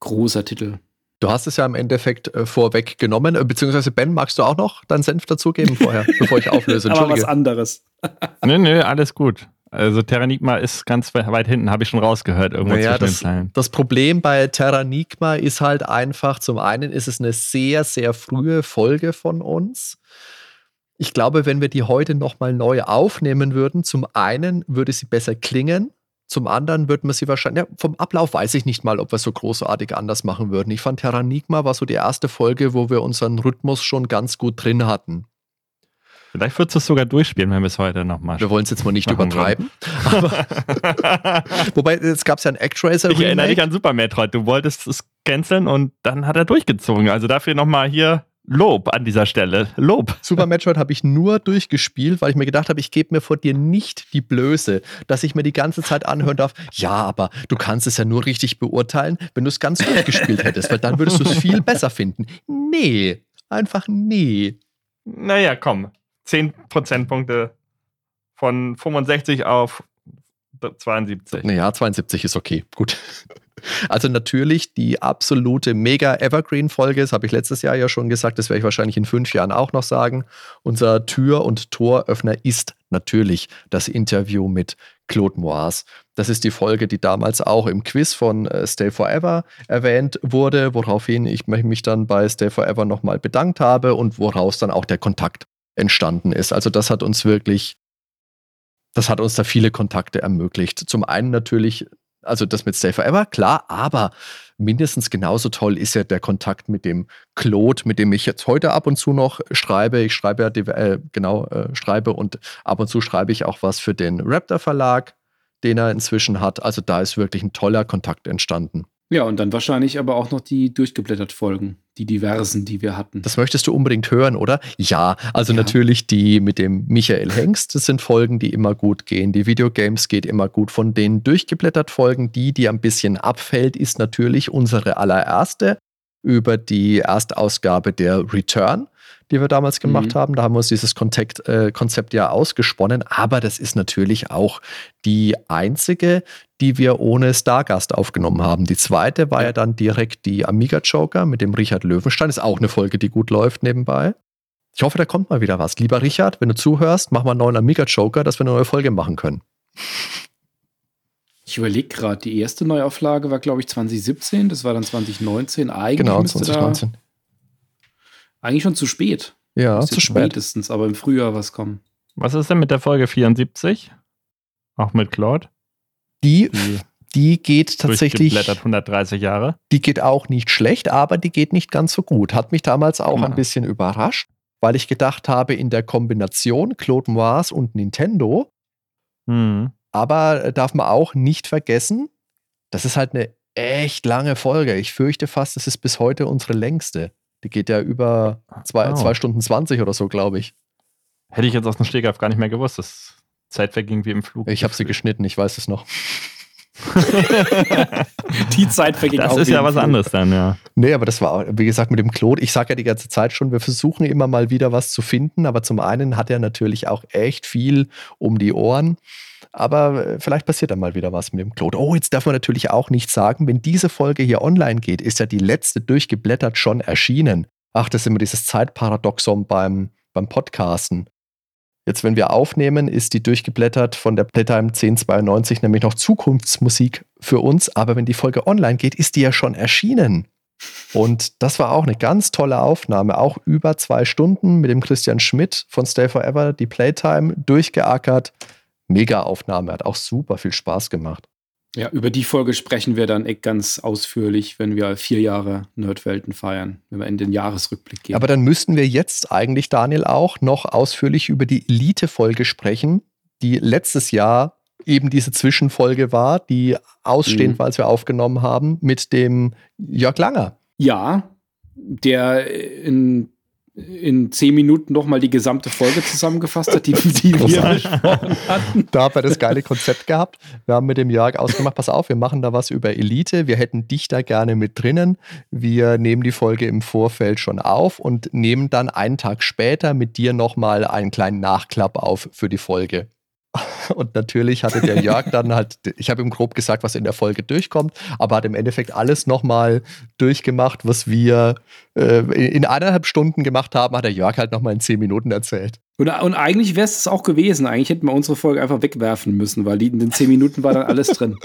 Großer Titel. Du hast es ja im Endeffekt äh, vorweggenommen, äh, beziehungsweise Ben, magst du auch noch deinen Senf dazugeben vorher, bevor ich auflöse? Aber was anderes. nö, nö, alles gut. Also Terranigma ist ganz weit hinten, habe ich schon rausgehört. Irgendwo naja, zwischen das, den Zeilen. das Problem bei Terranigma ist halt einfach, zum einen ist es eine sehr, sehr frühe Folge von uns. Ich glaube, wenn wir die heute nochmal neu aufnehmen würden, zum einen würde sie besser klingen, zum anderen wird man sie wahrscheinlich, ja, vom Ablauf weiß ich nicht mal, ob wir es so großartig anders machen würden. Ich fand Terranigma war so die erste Folge, wo wir unseren Rhythmus schon ganz gut drin hatten. Vielleicht würdest du es sogar durchspielen, wenn wir es heute noch machen. Wir wollen es jetzt mal nicht übertreiben. wobei, jetzt gab es ja ein Actracer. Ich erinnere dich an Super Metroid. Du wolltest es canceln und dann hat er durchgezogen. Also dafür nochmal hier Lob an dieser Stelle. Lob. Super Metroid habe ich nur durchgespielt, weil ich mir gedacht habe, ich gebe mir vor dir nicht die Blöße, dass ich mir die ganze Zeit anhören darf, ja, aber du kannst es ja nur richtig beurteilen, wenn du es ganz durchgespielt hättest, weil dann würdest du es viel besser finden. Nee, einfach nee. Naja, komm. 10 Prozentpunkte von 65 auf 72. Naja, 72 ist okay. Gut. Also natürlich die absolute mega Evergreen-Folge, das habe ich letztes Jahr ja schon gesagt, das werde ich wahrscheinlich in fünf Jahren auch noch sagen. Unser Tür- und Toröffner ist natürlich das Interview mit Claude Moaz. Das ist die Folge, die damals auch im Quiz von äh, Stay Forever erwähnt wurde, woraufhin ich mich dann bei Stay Forever nochmal bedankt habe und woraus dann auch der Kontakt entstanden ist. Also das hat uns wirklich das hat uns da viele Kontakte ermöglicht. Zum einen natürlich also das mit Stay Forever, klar, aber mindestens genauso toll ist ja der Kontakt mit dem Claude, mit dem ich jetzt heute ab und zu noch schreibe. Ich schreibe ja, äh, genau, äh, schreibe und ab und zu schreibe ich auch was für den Raptor Verlag, den er inzwischen hat. Also da ist wirklich ein toller Kontakt entstanden. Ja, und dann wahrscheinlich aber auch noch die durchgeblättert Folgen, die diversen, die wir hatten. Das möchtest du unbedingt hören, oder? Ja, also ja. natürlich die mit dem Michael Hengst, das sind Folgen, die immer gut gehen. Die Videogames geht immer gut. Von den durchgeblättert Folgen, die, die ein bisschen abfällt, ist natürlich unsere allererste über die Erstausgabe der Return die wir damals gemacht mhm. haben. Da haben wir uns dieses Konzept, äh, Konzept ja ausgesponnen. Aber das ist natürlich auch die einzige, die wir ohne Stargast aufgenommen haben. Die zweite war ja, ja dann direkt die Amiga Joker mit dem Richard Löwenstein. Ist auch eine Folge, die gut läuft nebenbei. Ich hoffe, da kommt mal wieder was. Lieber Richard, wenn du zuhörst, mach mal einen neuen Amiga Joker, dass wir eine neue Folge machen können. Ich überlege gerade, die erste Neuauflage war, glaube ich, 2017, das war dann 2019. Eigentlich genau, müsste 2019. Da eigentlich schon zu spät. Ja, zu spät. Spätestens, aber im Frühjahr was kommen. Was ist denn mit der Folge 74? Auch mit Claude? Die, Die die geht tatsächlich, durchgeblättert 130 Jahre. die geht auch nicht schlecht, aber die geht nicht ganz so gut. Hat mich damals auch Genau. ein bisschen überrascht, weil ich gedacht habe, in der Kombination Claude Moise und Nintendo, Hm. aber äh, darf man auch nicht vergessen, das ist halt eine echt lange Folge. Ich fürchte fast, das ist bis heute unsere längste. Die geht ja über zwei, Oh. zwei Stunden 20 oder so, glaube ich. Hätte ich jetzt aus dem Stegreif gar nicht mehr gewusst. Das Zeit verging wie im Flug. Ich habe sie geschnitten, ich weiß es noch. Die Zeit verging Das auch ist wie ja was Flug. anderes dann, ja. Nee, aber das war, wie gesagt, mit dem Claude, ich sage ja die ganze Zeit schon, wir versuchen immer mal wieder was zu finden, aber zum einen hat er natürlich auch echt viel um die Ohren. Aber äh, vielleicht passiert dann mal wieder was mit dem Claude. Oh, jetzt darf man natürlich auch nicht sagen, wenn diese Folge hier online geht, ist ja die letzte durchgeblättert schon erschienen. Ach, das ist immer dieses Zeitparadoxon beim, beim Podcasten. Jetzt, wenn wir aufnehmen, ist die durchgeblättert von der Playtime 1092 nämlich noch Zukunftsmusik für uns. Aber wenn die Folge online geht, ist die ja schon erschienen. Und das war auch eine ganz tolle Aufnahme, auch über zwei Stunden mit dem Christian Schmidt von Stay Forever, die Playtime durchgeackert. Mega Aufnahme, hat auch super viel Spaß gemacht. Ja, über die Folge sprechen wir dann echt ganz ausführlich, wenn wir vier Jahre Nerdwelten feiern, wenn wir in den Jahresrückblick gehen. Aber dann müssten wir jetzt eigentlich, Daniel, auch noch ausführlich über die Elite-Folge sprechen, die letztes Jahr eben diese Zwischenfolge war, die ausstehend Mhm. war, als wir aufgenommen haben, mit dem Jörg Langer. ja, der in, in zehn Minuten nochmal die gesamte Folge zusammengefasst hat, die, die wir besprochen hatten. Da haben wir das geile Konzept gehabt. Wir haben mit dem Jörg ausgemacht, pass auf, wir machen da was über Elite. Wir hätten dich da gerne mit drinnen. Wir nehmen die Folge im Vorfeld schon auf und nehmen dann einen Tag später mit dir nochmal einen kleinen Nachklapp auf für die Folge. Und natürlich hatte der Jörg dann halt, ich habe ihm grob gesagt, was in der Folge durchkommt, aber hat im Endeffekt alles nochmal durchgemacht, was wir äh, in eineinhalb Stunden gemacht haben, hat der Jörg halt nochmal in zehn Minuten erzählt. Und, und eigentlich wäre es auch gewesen. Eigentlich hätten wir unsere Folge einfach wegwerfen müssen, weil in den zehn Minuten war dann alles drin.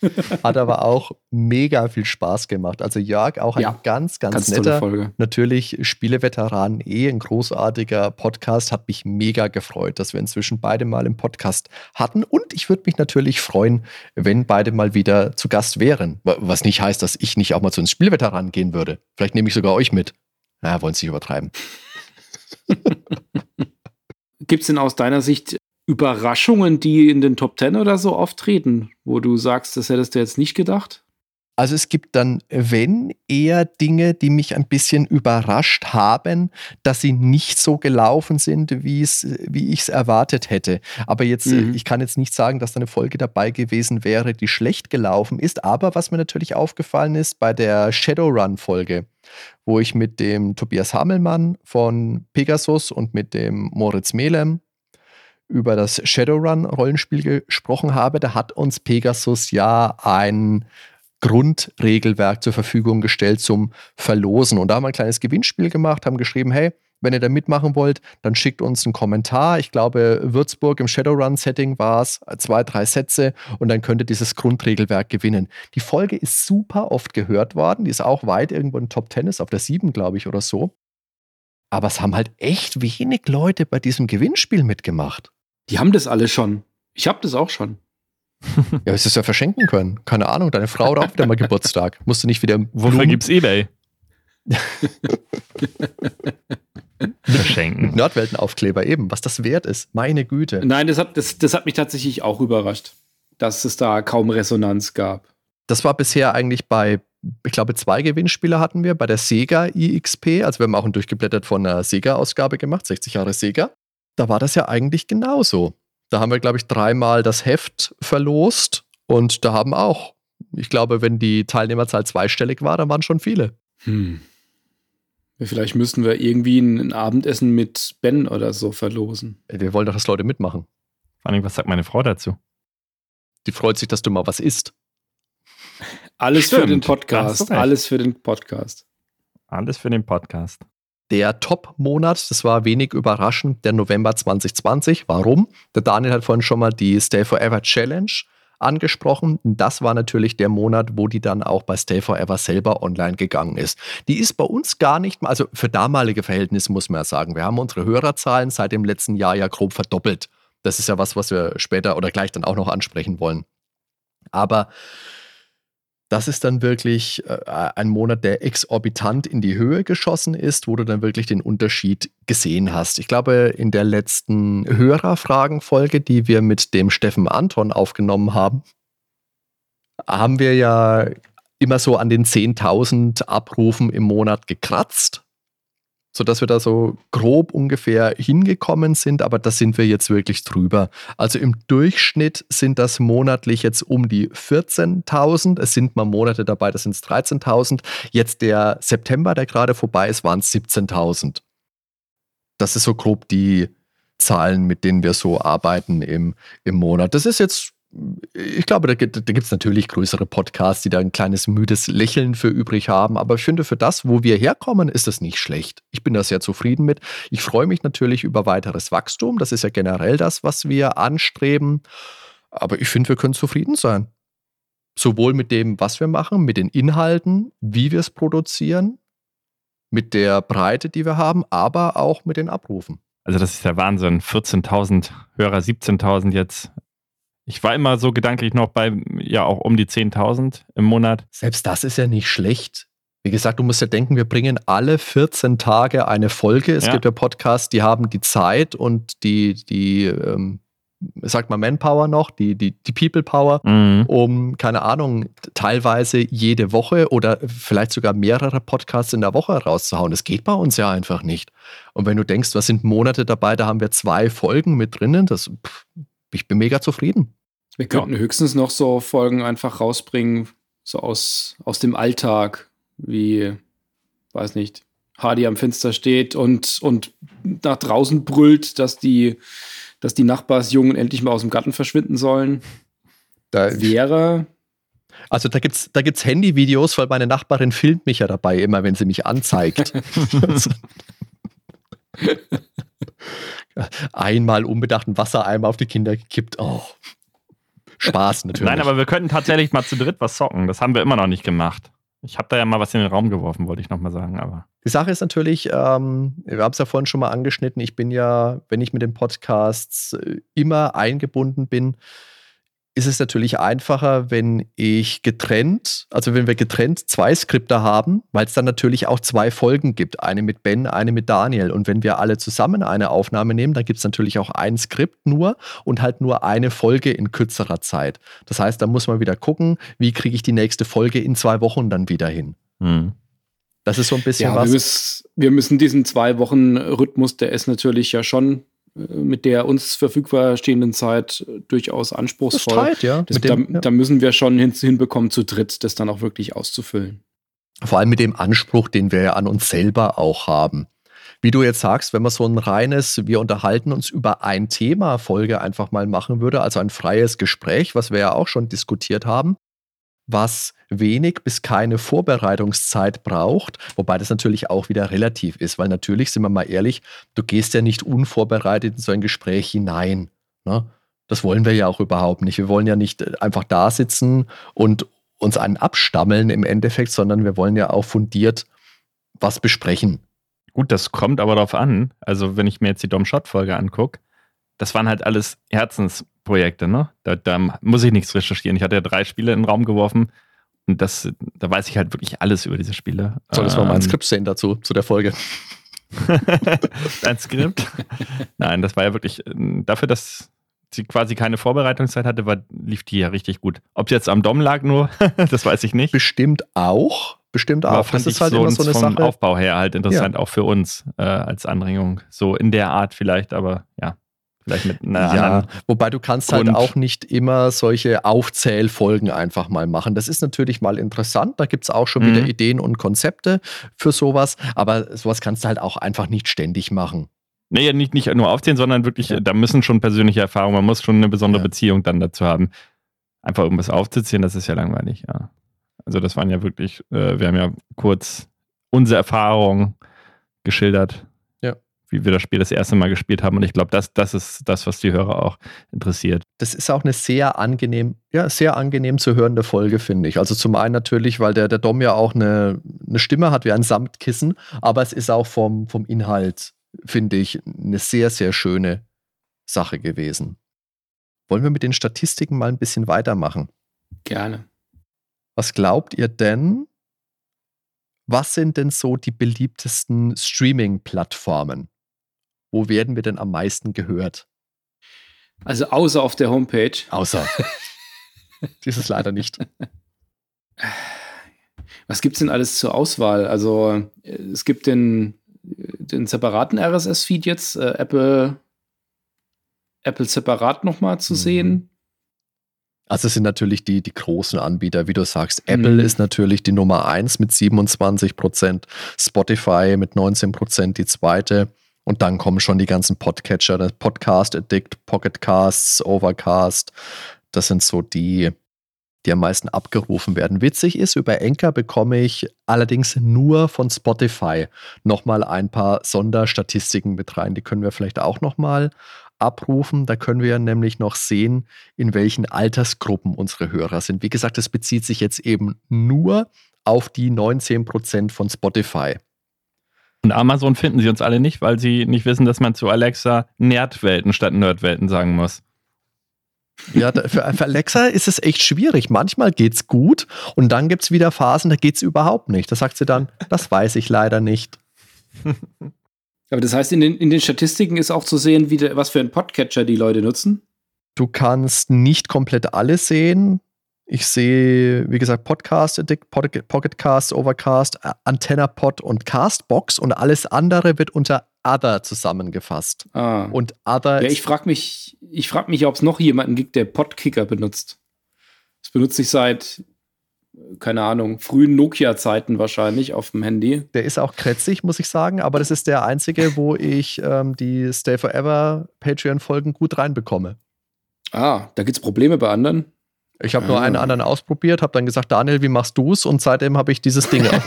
Hat aber auch mega viel Spaß gemacht. Also Jörg auch ein Ja, ganz, ganz, Ganz netter. Folge. Natürlich Spieleveteran eh ein großartiger Podcast. Hat mich mega gefreut, dass wir inzwischen beide mal im Podcast hatten. Und ich würde mich natürlich freuen, wenn beide mal wieder zu Gast wären. Wa- Was nicht heißt, dass ich nicht auch mal zu uns Spielveteranen gehen würde. Vielleicht nehme ich sogar euch mit. Na, wollen Sie nicht übertreiben. Gibt es denn aus deiner Sicht Überraschungen, die in den Top 10 oder so auftreten, wo du sagst, das hättest du jetzt nicht gedacht? Also es gibt dann, wenn, eher Dinge, die mich ein bisschen überrascht haben, dass sie nicht so gelaufen sind, wie es, wie ich es erwartet hätte. Aber jetzt, Mhm. äh, ich kann jetzt nicht sagen, dass da eine Folge dabei gewesen wäre, die schlecht gelaufen ist. Aber was mir natürlich aufgefallen ist bei der Shadowrun-Folge, wo ich mit dem Tobias Hamelmann von Pegasus und mit dem Moritz Melem über das Shadowrun-Rollenspiel gesprochen habe, da hat uns Pegasus ja ein Grundregelwerk zur Verfügung gestellt zum Verlosen. Und da haben wir ein kleines Gewinnspiel gemacht, haben geschrieben, hey, wenn ihr da mitmachen wollt, dann schickt uns einen Kommentar. Ich glaube, Würzburg im Shadowrun-Setting war es, zwei, drei Sätze und dann könnt ihr dieses Grundregelwerk gewinnen. Die Folge ist super oft gehört worden, die ist auch weit irgendwo in Top 10, ist auf der 7, glaube ich, oder so. Aber es haben halt echt wenig Leute bei diesem Gewinnspiel mitgemacht. Die haben das alle schon. Ich habe das auch schon. Ja, es ist ja verschenken können. Keine Ahnung, deine Frau hat auch wieder mal Geburtstag. Musst du nicht wieder Wofür Blumen- gibt's Ebay? Verschenken. Nerdweltenaufkleber eben, was das wert ist. Meine Güte. Nein, das hat, das, das hat mich tatsächlich auch überrascht, dass es da kaum Resonanz gab. Das war bisher eigentlich bei, ich glaube, zwei Gewinnspiele hatten wir. Bei der Sega IXP, also wir haben auch ein durchgeblättert von einer Sega-Ausgabe gemacht, 60 Jahre Sega. Da war das ja eigentlich genauso. Da haben wir, glaube ich, dreimal das Heft verlost und da haben auch, ich glaube, wenn die Teilnehmerzahl zweistellig war, dann waren schon viele. Hm. Vielleicht müssten wir irgendwie ein, ein Abendessen mit Ben oder so verlosen. Wir wollen doch, dass Leute mitmachen. Vor allem, was sagt meine Frau dazu? Die freut sich, dass du mal was isst. Alles für Stimmt, den hast du Podcast. Alles für den Podcast. Alles für den Podcast. Der Top-Monat, das war wenig überraschend, der November 2020. Warum? Der Daniel hat vorhin schon mal die Stay Forever Challenge angesprochen. Das war natürlich der Monat, wo die dann auch bei Stay Forever selber online gegangen ist. Die ist bei uns gar nicht mal, also für damalige Verhältnisse muss man ja sagen, wir haben unsere Hörerzahlen seit dem letzten Jahr ja grob verdoppelt. Das ist ja was, was wir später oder gleich dann auch noch ansprechen wollen. Aber das ist dann wirklich äh, ein Monat, der exorbitant in die Höhe geschossen ist, wo du dann wirklich den Unterschied gesehen hast. Ich glaube, in der letzten Hörerfragenfolge, die wir mit dem Steffen Anton aufgenommen haben, haben wir ja immer so an den 10.000 Abrufen im Monat gekratzt sodass wir da so grob ungefähr hingekommen sind, aber da sind wir jetzt wirklich drüber. Also im Durchschnitt sind das monatlich jetzt um die 14.000. Es sind mal Monate dabei, das sind es 13.000. Jetzt der September, der gerade vorbei ist, waren es 17.000. Das ist so grob die Zahlen, mit denen wir so arbeiten im, im Monat. Das ist jetzt ich glaube, da, gibt es natürlich größere Podcasts, die da ein kleines müdes Lächeln für übrig haben. Aber ich finde, für das, wo wir herkommen, ist das nicht schlecht. Ich bin da sehr zufrieden mit. Ich freue mich natürlich über weiteres Wachstum. Das ist ja generell das, was wir anstreben. Aber ich finde, wir können zufrieden sein. Sowohl mit dem, was wir machen, mit den Inhalten, wie wir es produzieren, mit der Breite, die wir haben, aber auch mit den Abrufen. Also das ist der Wahnsinn. 14.000 Hörer, 17.000 jetzt. Ich war immer so gedanklich noch bei, ja, auch um die 10.000 im Monat. Selbst das ist ja nicht schlecht. Wie gesagt, du musst ja denken, wir bringen alle 14 Tage eine Folge. Es ja. gibt ja Podcasts, die haben die Zeit und die, die ähm, sagt man Manpower noch, die, die, die People Power, mhm. um, keine Ahnung, teilweise jede Woche oder vielleicht sogar mehrere Podcasts in der Woche rauszuhauen. Das geht bei uns ja einfach nicht. Und wenn du denkst, was sind Monate dabei, da haben wir zwei Folgen mit drinnen, das, pff, ich bin mega zufrieden. Wir könnten ja. höchstens noch so Folgen einfach rausbringen, so aus, aus dem Alltag, wie, weiß nicht, Hardy am Fenster steht und, und nach draußen brüllt, dass die, dass die Nachbarsjungen endlich mal aus dem Garten verschwinden sollen. Da wäre. Also da gibt es da gibt's Handyvideos, weil meine Nachbarin filmt mich ja dabei, immer wenn sie mich anzeigt. Einmal unbedachten Wassereimer auf die Kinder gekippt. Oh. Spaß natürlich. Nein, aber wir könnten tatsächlich mal zu dritt was zocken. Das haben wir immer noch nicht gemacht. Ich habe da ja mal was in den Raum geworfen, wollte ich nochmal sagen. Aber die Sache ist natürlich, ähm, wir haben es ja vorhin schon mal angeschnitten, ich bin ja, wenn ich mit den Podcasts äh, immer eingebunden bin, ist es natürlich einfacher, wenn ich getrennt, also wenn wir getrennt zwei Skripte haben, weil es dann natürlich auch zwei Folgen gibt. Eine mit Ben, eine mit Daniel. Und wenn wir alle zusammen eine Aufnahme nehmen, dann gibt es natürlich auch ein Skript nur und halt nur eine Folge in kürzerer Zeit. Das heißt, da muss man wieder gucken, wie kriege ich die nächste Folge in zwei Wochen dann wieder hin. Hm. Das ist so ein bisschen ja, was. Wir müssen, wir müssen diesen zwei Wochen Rhythmus, der ist natürlich ja schon mit der uns verfügbar stehenden Zeit durchaus anspruchsvoll. Das Streit, ja. Das, dem, da, ja. da, müssen wir schon hin, hinbekommen, zu dritt das dann auch wirklich auszufüllen. Vor allem mit dem Anspruch, den wir ja an uns selber auch haben. Wie du jetzt sagst, wenn man so ein reines, wir unterhalten uns über ein Thema Folge einfach mal machen würde, also ein freies Gespräch, was wir ja auch schon diskutiert haben, was wenig bis keine Vorbereitungszeit braucht, wobei das natürlich auch wieder relativ ist, weil natürlich, sind wir mal ehrlich, du gehst ja nicht unvorbereitet in so ein Gespräch hinein. Ne? Das wollen wir ja auch überhaupt nicht. Wir wollen ja nicht einfach da sitzen und uns einen abstammeln im Endeffekt, sondern wir wollen ja auch fundiert was besprechen. Gut, das kommt aber darauf an. Also, wenn ich mir jetzt die Dom-Shot-Folge angucke, das waren halt alles Herzensprojekte, ne? Da, da, muss ich nichts recherchieren. Ich hatte ja drei Spiele in den Raum geworfen und das, da weiß ich halt wirklich alles über diese Spiele. Solltest du ähm, mal ein Skript sehen dazu, zu der Folge. Dein Skript? Nein, das war ja wirklich dafür, dass sie quasi keine Vorbereitungszeit hatte, war, lief die ja richtig gut. Ob sie jetzt am Dom lag nur, das weiß ich nicht. Bestimmt auch. Bestimmt auch. Aber das ist halt so immer so eine vom Sache. Aufbau her halt interessant, ja. auch für uns äh, als Anregung. So in der Art vielleicht, aber ja. Vielleicht mit einer ja, wobei du kannst halt Grund. halt auch nicht immer solche Aufzählfolgen einfach mal machen. Das ist natürlich mal interessant. Da gibt es auch schon mhm. wieder Ideen und Konzepte für sowas. Aber sowas kannst du halt auch einfach nicht ständig machen. Nee, nicht, nicht nur aufzählen, sondern wirklich, ja. da müssen schon persönliche Erfahrungen, man muss schon eine besondere ja. Beziehung dann dazu haben. Einfach irgendwas aufzuzählen, das ist ja langweilig, ja. Also das waren ja wirklich, äh, wir haben ja kurz unsere Erfahrungen geschildert. Wie wir das Spiel das erste Mal gespielt haben. Und ich glaube, das, das ist das, was die Hörer auch interessiert. Das ist auch eine sehr angenehm, ja, sehr angenehm zu hörende Folge, finde ich. Also zum einen natürlich, weil der, der Dom ja auch eine, eine Stimme hat wie ein Samtkissen, aber es ist auch vom, vom Inhalt, finde ich, eine sehr, sehr schöne Sache gewesen. Wollen wir mit den Statistiken mal ein bisschen weitermachen? Gerne. Was glaubt ihr denn? Was sind denn so die beliebtesten Streaming-Plattformen? Wo werden wir denn am meisten gehört? Also außer auf der Homepage. Außer. Dies ist leider nicht. Was gibt es denn alles zur Auswahl? Also äh, es gibt den, den separaten RSS-Feed jetzt, äh, Apple, Apple separat nochmal zu Mhm. sehen. Also es sind natürlich die, die großen Anbieter, wie du sagst. Apple Mhm. ist natürlich die Nummer eins mit 27 Prozent, Spotify mit 19 Prozent die zweite. Und dann kommen schon die ganzen Podcatcher, das Podcast Addict, Pocket Casts, Overcast. Das sind so die, die am meisten abgerufen werden. Witzig ist, über Enker bekomme ich allerdings nur von Spotify nochmal ein paar Sonderstatistiken mit rein. Die können wir vielleicht auch nochmal abrufen. Da können wir nämlich noch sehen, in welchen Altersgruppen unsere Hörer sind. Wie gesagt, das bezieht sich jetzt eben nur auf die 19% von Spotify. Und Amazon finden sie uns alle nicht, weil sie nicht wissen, dass man zu Alexa Nerdwelten statt Nerdwelten sagen muss. Ja, für, Alexa ist es echt schwierig. Manchmal geht's gut und dann gibt es wieder Phasen, da geht's überhaupt nicht. Da sagt sie dann, das weiß ich leider nicht. Aber das heißt, in den, in den Statistiken ist auch zu sehen, wie der, was für einen Podcatcher die Leute nutzen. Du kannst nicht komplett alles sehen. Ich sehe, wie gesagt, Podcast Addict, Pocket Pocket Cast, Overcast, A- Antenna Pod und Castbox und alles andere wird unter Other zusammengefasst. Ah. Und Other ja, ich frage mich, ich frag mich, ob es noch jemanden gibt, der Podkicker benutzt. Das benutze ich seit, keine Ahnung, frühen Nokia-Zeiten wahrscheinlich auf dem Handy. Der ist auch krätzig, muss ich sagen, aber das ist der einzige, wo ich ähm, die Stay Forever Patreon-Folgen gut reinbekomme. Ah, da gibt es Probleme bei anderen. Ich habe nur Ah. einen anderen ausprobiert, habe dann gesagt, Daniel, wie machst du's? Und seitdem habe ich dieses Ding.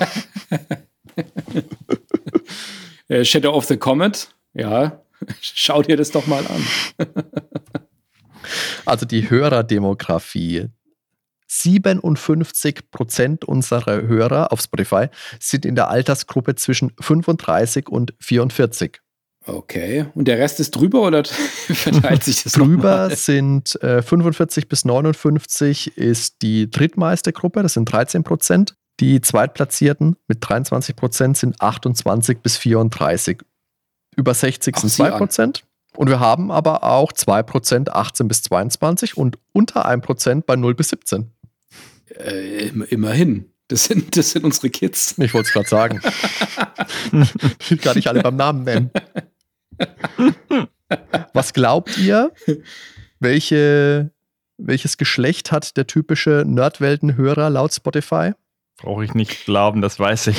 Äh, Shadow of the Comet, ja, schau dir das doch mal an. also die Hörerdemografie. 57% unserer Hörer auf Spotify sind in der Altersgruppe zwischen 35 und 44. Okay, und der Rest ist drüber oder verteilt sich das Drüber sind äh, 45 bis 59 ist die drittmeiste Gruppe, das sind 13 Prozent. Die Zweitplatzierten mit 23 Prozent sind 28 bis 34. Über 60 Ach, sind sieh 2 an. Prozent. Und wir haben aber auch 2 Prozent 18 bis 22% und unter 1 Prozent bei 0 bis 17. Äh, im- immerhin. Das sind, das sind unsere Kids. Ich wollte es gerade sagen. ich will gar nicht alle beim Namen nennen. Was glaubt ihr, welche, welches Geschlecht hat der typische Nerdwelten-Hörer laut Spotify? Brauche ich nicht glauben, das weiß ich.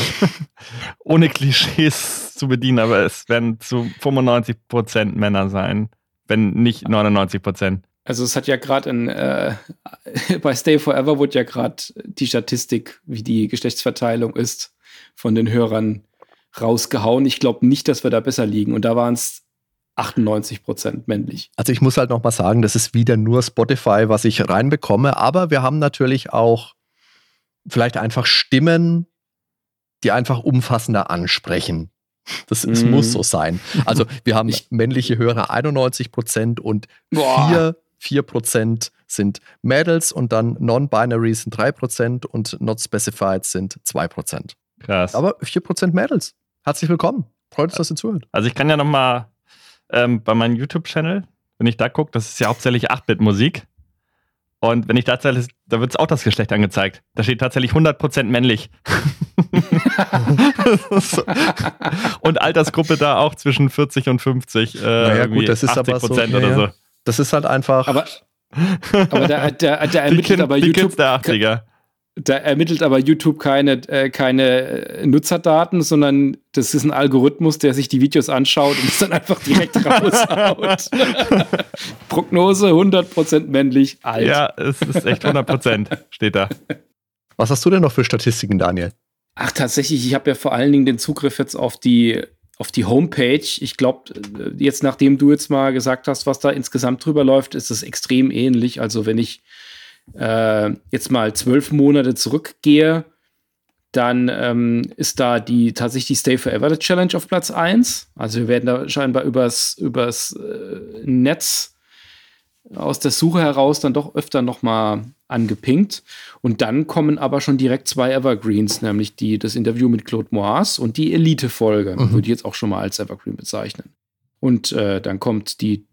Ohne Klischees zu bedienen, aber es werden zu 95% Männer sein, wenn nicht 99%. Also es hat ja gerade ein, äh, bei Stay Forever wurde ja gerade die Statistik, wie die Geschlechtsverteilung ist, von den Hörern rausgehauen. Ich glaube nicht, dass wir da besser liegen. Und da waren es 98 Prozent männlich. Also ich muss halt noch mal sagen, das ist wieder nur Spotify, was ich reinbekomme, aber wir haben natürlich auch vielleicht einfach Stimmen, die einfach umfassender ansprechen. Das, das Mhm. muss so sein. Also wir haben Ich- männliche Hörer 91 Prozent und Boah. 4, 4 Prozent sind Mädels und dann Non-Binary sind 3 Prozent und Not Specified sind 2 Prozent. Krass. Aber 4 Prozent Mädels. Herzlich willkommen. Freut uns, dass ihr zuhört. Also ich kann ja noch mal ähm, bei meinem YouTube-Channel, wenn ich da gucke, das ist ja hauptsächlich 8-Bit-Musik. Und wenn ich da zähle, da wird es auch das Geschlecht angezeigt. Da steht tatsächlich 100% männlich. So. und Altersgruppe da auch zwischen 40 und 50. Äh, Naja, gut, das ist aber so, 80% ja, oder ja. so. Das ist halt einfach. Aber, aber da, da Die, ermittelt kind, aber die YouTube Kids der 80er. Da ermittelt aber YouTube keine, äh, keine äh, Nutzerdaten, sondern das ist ein Algorithmus, der sich die Videos anschaut und es dann einfach direkt raushaut. Prognose 100% männlich, alt. Ja, es ist echt 100% steht da. Was hast du denn noch für Statistiken, Daniel? Ach, tatsächlich, ich habe ja vor allen Dingen den Zugriff jetzt auf die, auf die Homepage. Ich glaube, jetzt nachdem du jetzt mal gesagt hast, was da insgesamt drüber läuft, ist es extrem ähnlich. Also wenn ich äh, jetzt mal zwölf Monate zurückgehe, dann ähm, ist da die tatsächlich die Stay Forever Challenge auf Platz 1. Also wir werden da scheinbar übers, übers äh, Netz aus der Suche heraus dann doch öfter nochmal angepinkt. Und dann kommen aber schon direkt zwei Evergreens, nämlich die, das Interview mit Claude Moas und die Elite-Folge, mhm. würde ich jetzt auch schon mal als Evergreen bezeichnen. Und äh, dann kommt die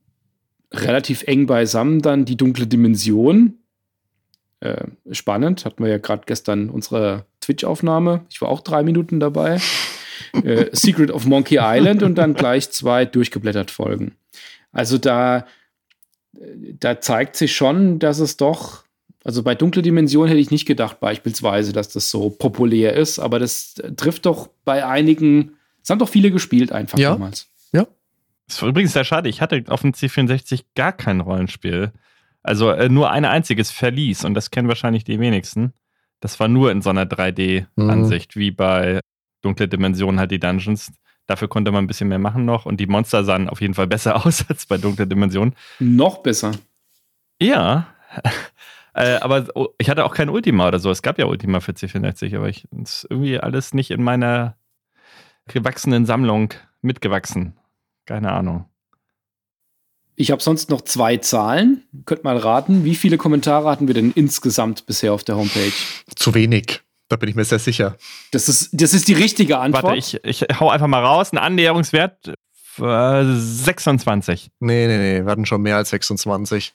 relativ eng beisammen dann die dunkle Dimension. Äh, spannend, hatten wir ja gerade gestern unsere Twitch-Aufnahme. Ich war auch drei Minuten dabei. äh, Secret of Monkey Island und dann gleich zwei durchgeblättert Folgen. Also da, da zeigt sich schon, dass es doch, also bei Dunkle Dimension hätte ich nicht gedacht, beispielsweise, dass das so populär ist, aber das trifft doch bei einigen, es haben doch viele gespielt einfach ja. damals. Ja. Das war übrigens sehr schade. Ich hatte auf dem C64 gar kein Rollenspiel. Also äh, nur ein einziges Verlies und das kennen wahrscheinlich die wenigsten. Das war nur in so einer 3D-Ansicht, mhm. wie bei Dunkle Dimensionen halt die Dungeons. Dafür konnte man ein bisschen mehr machen noch und die Monster sahen auf jeden Fall besser aus als bei Dunkle Dimensionen. Noch besser. Ja. äh, aber ich hatte auch kein Ultima oder so. Es gab ja Ultima für C64, aber ich ist irgendwie alles nicht in meiner gewachsenen Sammlung mitgewachsen. Keine Ahnung. Ich habe sonst noch zwei Zahlen. Könnt mal raten, wie viele Kommentare hatten wir denn insgesamt bisher auf der Homepage? Zu wenig. Da bin ich mir sehr sicher. Das ist, das ist die richtige Antwort. Warte, ich, ich hau einfach mal raus. Ein Annäherungswert äh, 26. Nee, nee, nee. Wir hatten schon mehr als 26.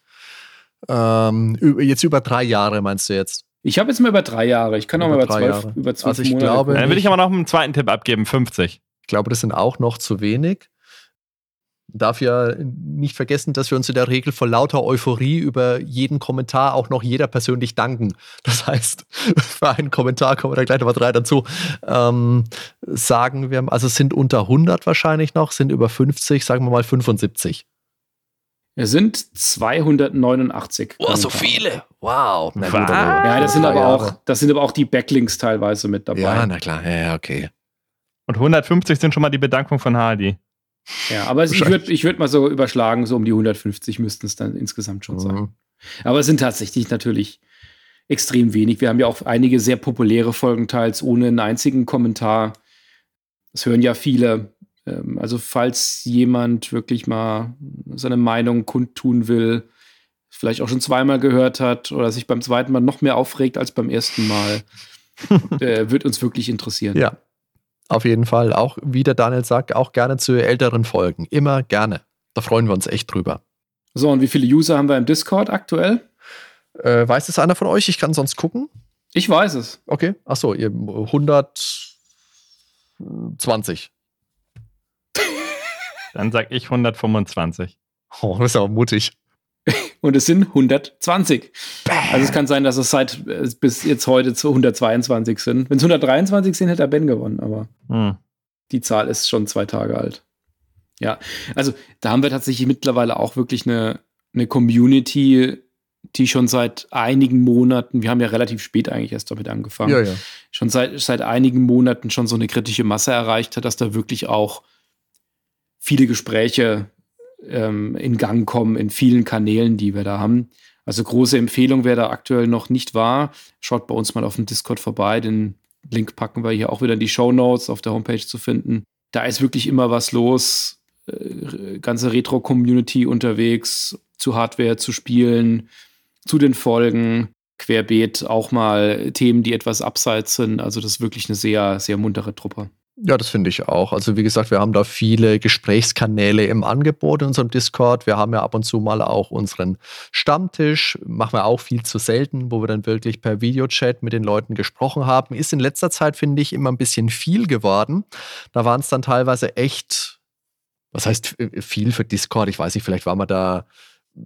Ähm, jetzt über drei Jahre, meinst du jetzt? Ich habe jetzt mal über drei Jahre. Ich kann auch mal über zwölf, über zwölf also ich Monate. Glaube, Dann will ich aber noch einen zweiten Tipp abgeben: 50. Ich glaube, das sind auch noch zu wenig darf ja nicht vergessen, dass wir uns in der Regel vor lauter Euphorie über jeden Kommentar auch noch jeder persönlich danken. Das heißt, für einen Kommentar kommen wir da gleich noch mal drei dazu. Ähm, sagen wir, also sind unter 100 wahrscheinlich noch, sind über 50, sagen wir mal 75. Es sind 289. Oh, so viele. Wow. Na gut, ja, das sind aber auch, das sind aber auch die Backlinks teilweise mit dabei. Ja, na klar. Ja, okay. Und 150 sind schon mal die Bedankung von Hardy. Ja, aber ich würde ich würd mal so überschlagen, so um die 150 müssten es dann insgesamt schon mhm. sein. Aber es sind tatsächlich natürlich extrem wenig. Wir haben ja auch einige sehr populäre Folgen, teils ohne einen einzigen Kommentar. Das hören ja viele. Ähm, also, falls jemand wirklich mal seine Meinung kundtun will, vielleicht auch schon zweimal gehört hat oder sich beim zweiten Mal noch mehr aufregt als beim ersten Mal, äh, wird uns wirklich interessieren. Ja, auf jeden Fall. Auch, wie der Daniel sagt, auch gerne zu älteren Folgen. Immer gerne. Da freuen wir uns echt drüber. So, und wie viele User haben wir im Discord aktuell? Äh, weiß es einer von euch? Ich kann sonst gucken. Ich weiß es. Okay. Achso, ihr 120. Dann sag ich 125. Oh, das ist aber mutig und es sind 120. Bam. Also es kann sein, dass es seit äh, bis jetzt heute zu 122 sind. Wenn es 123 sind, hätte er Ben gewonnen, aber hm. die Zahl ist schon zwei Tage alt. Ja, also da haben wir tatsächlich mittlerweile auch wirklich eine, eine Community, die schon seit einigen Monaten, wir haben ja relativ spät eigentlich erst damit angefangen, ja, ja. schon seit, seit einigen Monaten schon so eine kritische Masse erreicht hat, dass da wirklich auch viele Gespräche ähm, in Gang kommen in vielen Kanälen, die wir da haben. Also große Empfehlung, wer da aktuell noch nicht war, schaut bei uns mal auf dem Discord vorbei. Den Link packen wir hier auch wieder in die Show Notes auf der Homepage zu finden. Da ist wirklich immer was los. Äh, ganze Retro-Community unterwegs, zu Hardware, zu Spielen, zu den Folgen, querbeet auch mal Themen, die etwas abseits sind. Also das ist wirklich eine sehr, sehr muntere Truppe. Ja, das finde ich auch. Also wie gesagt, wir haben da viele Gesprächskanäle im Angebot in unserem Discord. Wir haben ja ab und zu mal auch unseren Stammtisch, machen wir auch viel zu selten, wo wir dann wirklich per Videochat mit den Leuten gesprochen haben. Ist in letzter Zeit, finde ich, immer ein bisschen viel geworden. Da waren es dann teilweise echt, was heißt viel für Discord? Ich weiß nicht, vielleicht waren wir da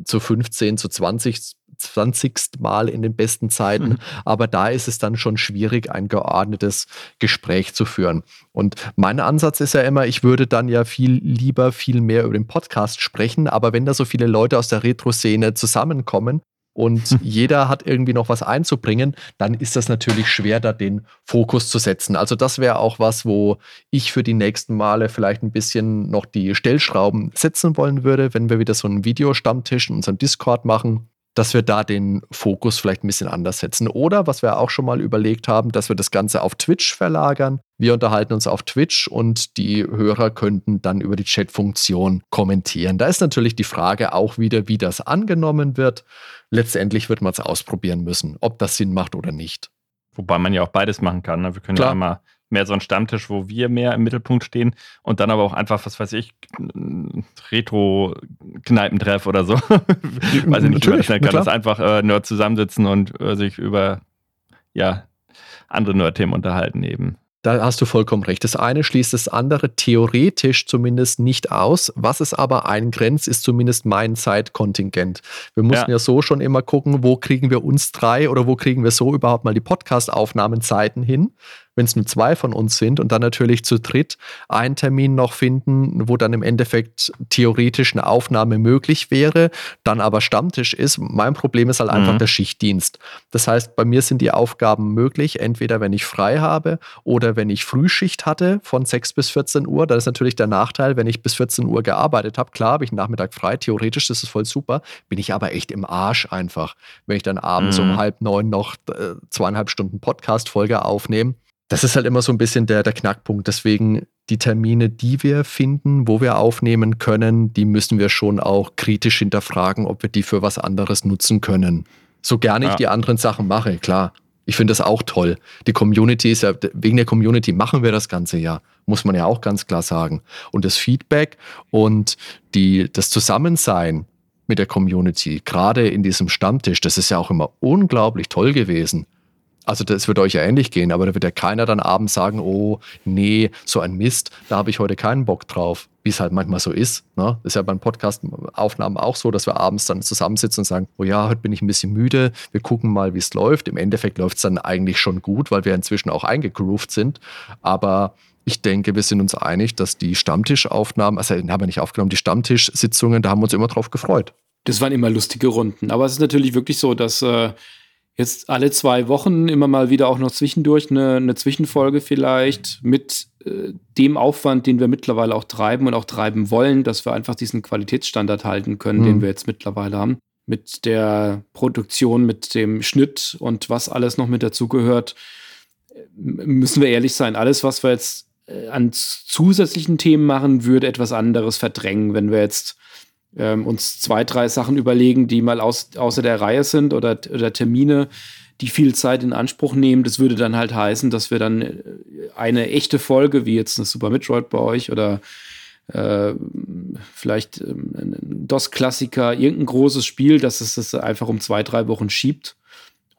zu 15, zu 20, 20. Mal in den besten Zeiten. Mhm. Aber da ist es dann schon schwierig, ein geordnetes Gespräch zu führen. Und mein Ansatz ist ja immer, ich würde dann ja viel lieber, viel mehr über den Podcast sprechen. Aber wenn da so viele Leute aus der Retro-Szene zusammenkommen, und jeder hat irgendwie noch was einzubringen, dann ist das natürlich schwer, da den Fokus zu setzen. Also das wäre auch was, wo ich für die nächsten Male vielleicht ein bisschen noch die Stellschrauben setzen wollen würde, wenn wir wieder so einen Videostammtisch in unserem Discord machen dass wir da den Fokus vielleicht ein bisschen anders setzen. Oder was wir auch schon mal überlegt haben, dass wir das Ganze auf Twitch verlagern. Wir unterhalten uns auf Twitch und die Hörer könnten dann über die Chat-Funktion kommentieren. Da ist natürlich die Frage auch wieder, wie das angenommen wird. Letztendlich wird man es ausprobieren müssen, ob das Sinn macht oder nicht. Wobei man ja auch beides machen kann. Ne? Wir können Klar. ja einmal mehr so ein Stammtisch, wo wir mehr im Mittelpunkt stehen und dann aber auch einfach, was weiß ich, Retro-Kneipentreff oder so. weiß ich nicht, schnell kann, das einfach äh, Nerd zusammensitzen und äh, sich über ja, andere Nerd-Themen unterhalten eben. Da hast du vollkommen recht. Das eine schließt das andere theoretisch zumindest nicht aus. Was es aber eingrenzt, ist zumindest mein Zeitkontingent. Wir mussten ja. ja so schon immer gucken, wo kriegen wir uns drei oder wo kriegen wir so überhaupt mal die Podcast-Aufnahmenzeiten hin wenn es nur zwei von uns sind und dann natürlich zu dritt einen Termin noch finden, wo dann im Endeffekt theoretisch eine Aufnahme möglich wäre, dann aber Stammtisch ist. Mein Problem ist halt einfach mhm. der Schichtdienst. Das heißt, bei mir sind die Aufgaben möglich, entweder wenn ich frei habe oder wenn ich Frühschicht hatte von 6 bis 14 Uhr. Da ist natürlich der Nachteil, wenn ich bis 14 Uhr gearbeitet habe. Klar, habe ich Nachmittag frei, theoretisch das ist voll super, bin ich aber echt im Arsch einfach, wenn ich dann abends mhm. um halb neun noch äh, zweieinhalb Stunden Podcast-Folge aufnehme das ist halt immer so ein bisschen der, der Knackpunkt. Deswegen die Termine, die wir finden, wo wir aufnehmen können, die müssen wir schon auch kritisch hinterfragen, ob wir die für was anderes nutzen können. So gerne ja. ich die anderen Sachen mache, klar. Ich finde das auch toll. Die Community ist ja, wegen der Community machen wir das Ganze ja, muss man ja auch ganz klar sagen. Und das Feedback und die, das Zusammensein mit der Community, gerade in diesem Stammtisch, das ist ja auch immer unglaublich toll gewesen. Also das wird euch ja ähnlich gehen, aber da wird ja keiner dann abends sagen, oh nee, so ein Mist, da habe ich heute keinen Bock drauf, wie es halt manchmal so ist. Ne? Ist ja beim Podcast-Aufnahmen auch so, dass wir abends dann zusammensitzen und sagen, oh ja, heute bin ich ein bisschen müde, wir gucken mal, wie es läuft. Im Endeffekt läuft es dann eigentlich schon gut, weil wir inzwischen auch eingegroovt sind. Aber ich denke, wir sind uns einig, dass die Stammtischaufnahmen, also haben wir nicht aufgenommen, die Stammtischsitzungen, da haben wir uns immer drauf gefreut. Das waren immer lustige Runden. Aber es ist natürlich wirklich so, dass äh, jetzt alle zwei Wochen immer mal wieder auch noch zwischendurch eine, eine Zwischenfolge vielleicht mit äh, dem Aufwand, den wir mittlerweile auch treiben und auch treiben wollen, dass wir einfach diesen Qualitätsstandard halten können, mhm. den wir jetzt mittlerweile haben. Mit der Produktion, mit dem Schnitt und was alles noch mit dazugehört, müssen wir ehrlich sein. Alles, was wir jetzt äh, an zusätzlichen Themen machen, würde etwas anderes verdrängen, wenn wir jetzt ähm, uns zwei, drei Sachen überlegen, die mal aus, außer der Reihe sind oder, oder Termine, die viel Zeit in Anspruch nehmen. Das würde dann halt heißen, dass wir dann äh, eine echte Folge, wie jetzt eine Super Metroid bei euch oder äh, vielleicht ähm, ein DOS-Klassiker, irgendein großes Spiel, dass es das einfach um zwei, drei Wochen schiebt.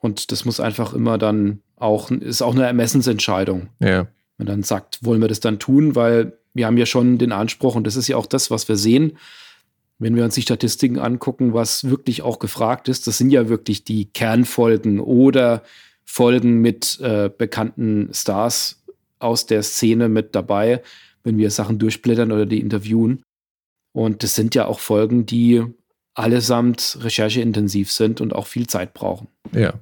Und das muss einfach immer dann auch, ist auch eine Ermessensentscheidung. Ja. Man dann sagt, wollen wir das dann tun, weil wir haben ja schon den Anspruch, und das ist ja auch das, was wir sehen, wenn wir uns die Statistiken angucken, was wirklich auch gefragt ist, das sind ja wirklich die Kernfolgen oder Folgen mit äh, bekannten Stars aus der Szene mit dabei, wenn wir Sachen durchblättern oder die interviewen. Und das sind ja auch Folgen, die allesamt rechercheintensiv sind und auch viel Zeit brauchen. Ja.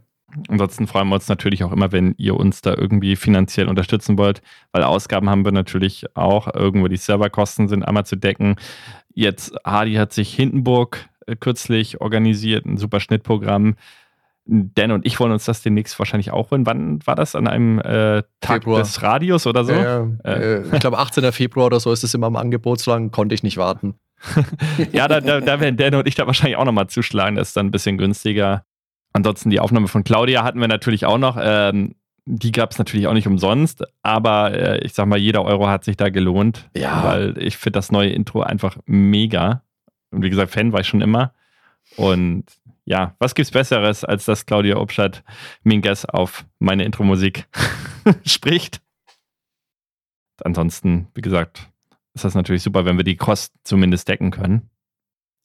Ansonsten freuen wir uns natürlich auch immer, wenn ihr uns da irgendwie finanziell unterstützen wollt, weil Ausgaben haben wir natürlich auch. Irgendwo die Serverkosten sind einmal zu decken. Jetzt, Hardy hat sich Hindenburg äh, kürzlich organisiert, ein super Schnittprogramm. Dan und ich wollen uns das demnächst wahrscheinlich auch holen. Wann war das? An einem äh, Tag Februar. des Radios oder so? Ja, äh. ich glaube, 18. Februar oder so ist es immer im Angebot, so lange konnte ich nicht warten. ja, da, da, da, werden Dan und ich da wahrscheinlich auch nochmal zuschlagen. Das ist dann ein bisschen günstiger. Ansonsten die Aufnahme von Claudia hatten wir natürlich auch noch. Ähm, die gab es natürlich auch nicht umsonst, aber äh, ich sag mal, jeder Euro hat sich da gelohnt. Ja. Weil ich finde das neue Intro einfach mega. Und wie gesagt, Fan war ich schon immer. Und ja, was gibt's Besseres, als dass Claudia Obstadt Minkas auf meine Intro-Musik spricht? Ansonsten, wie gesagt, ist das natürlich super, wenn wir die Kosten zumindest decken können.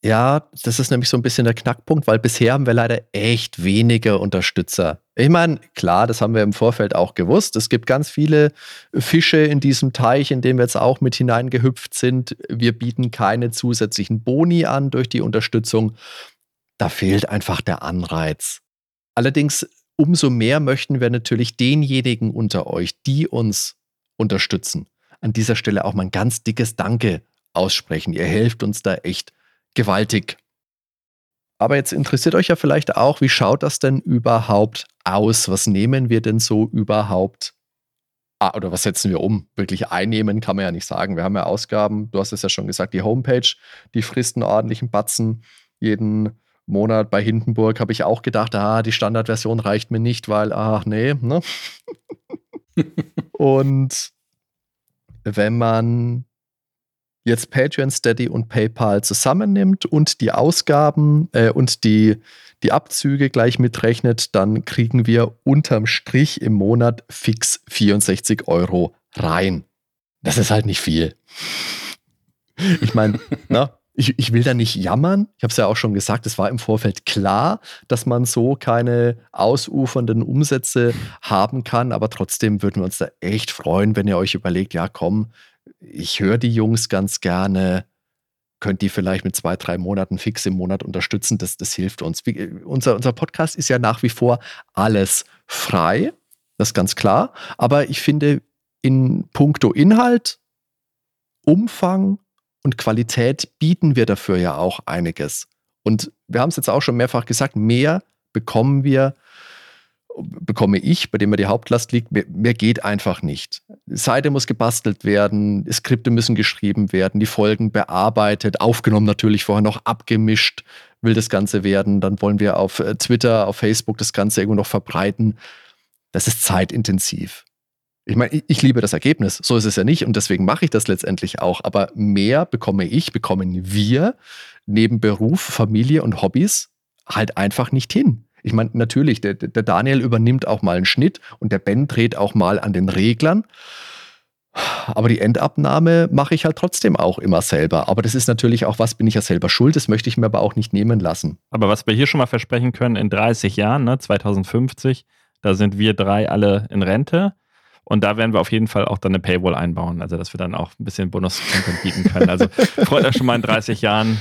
Ja, das ist nämlich so ein bisschen der Knackpunkt, weil bisher haben wir leider echt wenige Unterstützer. Ich meine, klar, das haben wir im Vorfeld auch gewusst. Es gibt ganz viele Fische in diesem Teich, in dem wir jetzt auch mit hineingehüpft sind. Wir bieten keine zusätzlichen Boni an durch die Unterstützung. da fehlt einfach der Anreiz. Allerdings, umso mehr möchten wir natürlich denjenigen unter euch, die uns unterstützen, an dieser Stelle auch mal ein ganz dickes Danke aussprechen. Ihr helft uns da echt gewaltig. Aber jetzt interessiert euch ja vielleicht auch, wie schaut das denn überhaupt aus? Was nehmen wir denn so überhaupt? Ah, oder was setzen wir um? Wirklich einnehmen kann man ja nicht sagen. Wir haben ja Ausgaben, du hast es ja schon gesagt, die Homepage, die frisst einen ordentlichen Batzen jeden Monat. Bei Hindenburg habe ich auch gedacht, ah, die Standardversion reicht mir nicht, weil, ach nee, ne? Und wenn man jetzt Patreon, Steady und PayPal zusammennimmt und die Ausgaben äh, und die, die Abzüge gleich mitrechnet, dann kriegen wir unterm Strich im Monat fix 64 Euro rein. Das ist halt nicht viel. Ich meine, ne, ich, ich will da nicht jammern. Ich habe es ja auch schon gesagt, es war im Vorfeld klar, dass man so keine ausufernden Umsätze haben kann. Aber trotzdem würden wir uns da echt freuen, wenn ihr euch überlegt, ja komm, ich höre die Jungs ganz gerne. Könnt die vielleicht mit zwei, drei Monaten fix im Monat unterstützen? Das, das hilft uns. Wie, unser, unser Podcast ist ja nach wie vor alles frei. Das ist ganz klar. Aber ich finde, in puncto Inhalt, Umfang und Qualität bieten wir dafür ja auch einiges. Und wir haben es jetzt auch schon mehrfach gesagt, mehr bekommen wir bekomme ich, bei dem mir die Hauptlast liegt, mehr, mehr, geht einfach nicht. Seite muss gebastelt werden, Skripte müssen geschrieben werden, die Folgen bearbeitet, aufgenommen natürlich vorher noch abgemischt will das Ganze werden. Dann wollen wir auf äh, Twitter, auf Facebook das Ganze irgendwo noch verbreiten. Das ist zeitintensiv. Ich meine, ich liebe das Ergebnis, so ist es ja nicht und deswegen mache ich das letztendlich auch. Aber mehr bekomme ich, bekommen wir neben Beruf, Familie und Hobbys halt einfach nicht hin. Ich meine, natürlich, der, der Daniel übernimmt auch mal einen Schnitt und der Ben dreht auch mal an den Reglern. Aber die Endabnahme mache ich halt trotzdem auch immer selber. Aber das ist natürlich auch was, bin ich ja selber schuld, das möchte ich mir aber auch nicht nehmen lassen. Aber was wir hier schon mal versprechen können, in 30 Jahren, ne, 2050, da sind wir drei alle in Rente. Und da werden wir auf jeden Fall auch dann eine Paywall einbauen, also dass wir dann auch ein bisschen Bonus-Content bieten können. Also freut euch schon mal in 30 Jahren.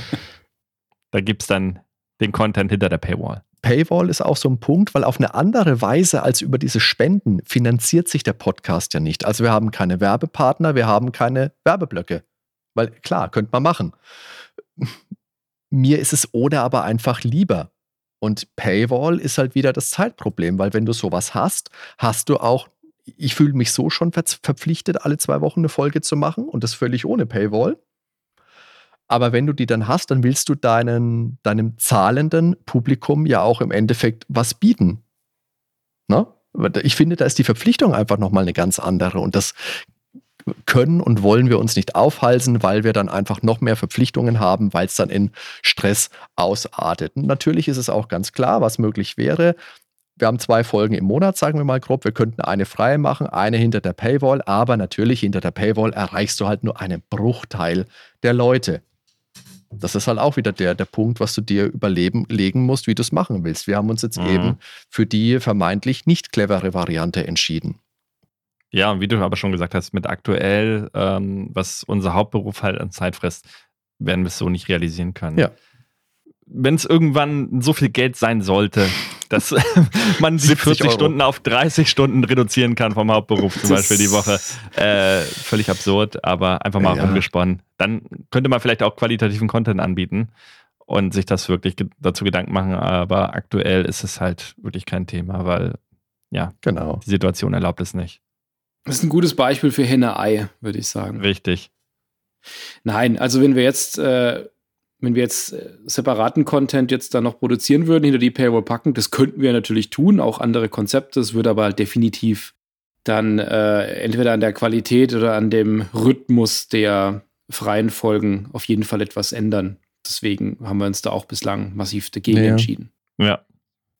Da gibt es dann den Content hinter der Paywall. Paywall ist auch so ein Punkt, weil auf eine andere Weise als über diese Spenden finanziert sich der Podcast ja nicht. Also wir haben keine Werbepartner, wir haben keine Werbeblöcke. Weil klar, könnte man machen. Mir ist es oder aber einfach lieber. Und Paywall ist halt wieder das Zeitproblem, weil wenn du sowas hast, hast du auch, ich fühle mich so schon verpflichtet, alle zwei Wochen eine Folge zu machen und das völlig ohne Paywall. Aber wenn du die dann hast, dann willst du deinen, deinem zahlenden Publikum ja auch im Endeffekt was bieten. Ne? Ich finde, da ist die Verpflichtung einfach nochmal eine ganz andere. Und das können und wollen wir uns nicht aufhalsen, weil wir dann einfach noch mehr Verpflichtungen haben, weil es dann in Stress ausartet. Und natürlich ist es auch ganz klar, was möglich wäre. Wir haben zwei Folgen im Monat, sagen wir mal grob. Wir könnten eine frei machen, eine hinter der Paywall, aber natürlich hinter der Paywall erreichst du halt nur einen Bruchteil der Leute. Das ist halt auch wieder der, der Punkt, was du dir überlegen musst, wie du es machen willst. Wir haben uns jetzt mhm. eben für die vermeintlich nicht clevere Variante entschieden. Ja, und wie du aber schon gesagt hast, mit aktuell, ähm, was unser Hauptberuf halt an Zeit frisst, werden wir es so nicht realisieren können. Ja wenn es irgendwann so viel Geld sein sollte, dass man sich 40 Euro. Stunden auf 30 Stunden reduzieren kann vom Hauptberuf zum Beispiel die Woche. Äh, völlig absurd, aber einfach mal ja. rumgesponnen. Dann könnte man vielleicht auch qualitativen Content anbieten und sich das wirklich dazu Gedanken machen. Aber aktuell ist es halt wirklich kein Thema, weil ja, genau. die Situation erlaubt es nicht. Das ist ein gutes Beispiel für Henne-Ei, würde ich sagen. Richtig. Nein, also wenn wir jetzt äh, wenn wir jetzt äh, separaten Content jetzt da noch produzieren würden, hinter die Paywall packen, das könnten wir natürlich tun, auch andere Konzepte. Es würde aber definitiv dann äh, entweder an der Qualität oder an dem Rhythmus der freien Folgen auf jeden Fall etwas ändern. Deswegen haben wir uns da auch bislang massiv dagegen ja. entschieden. Ja,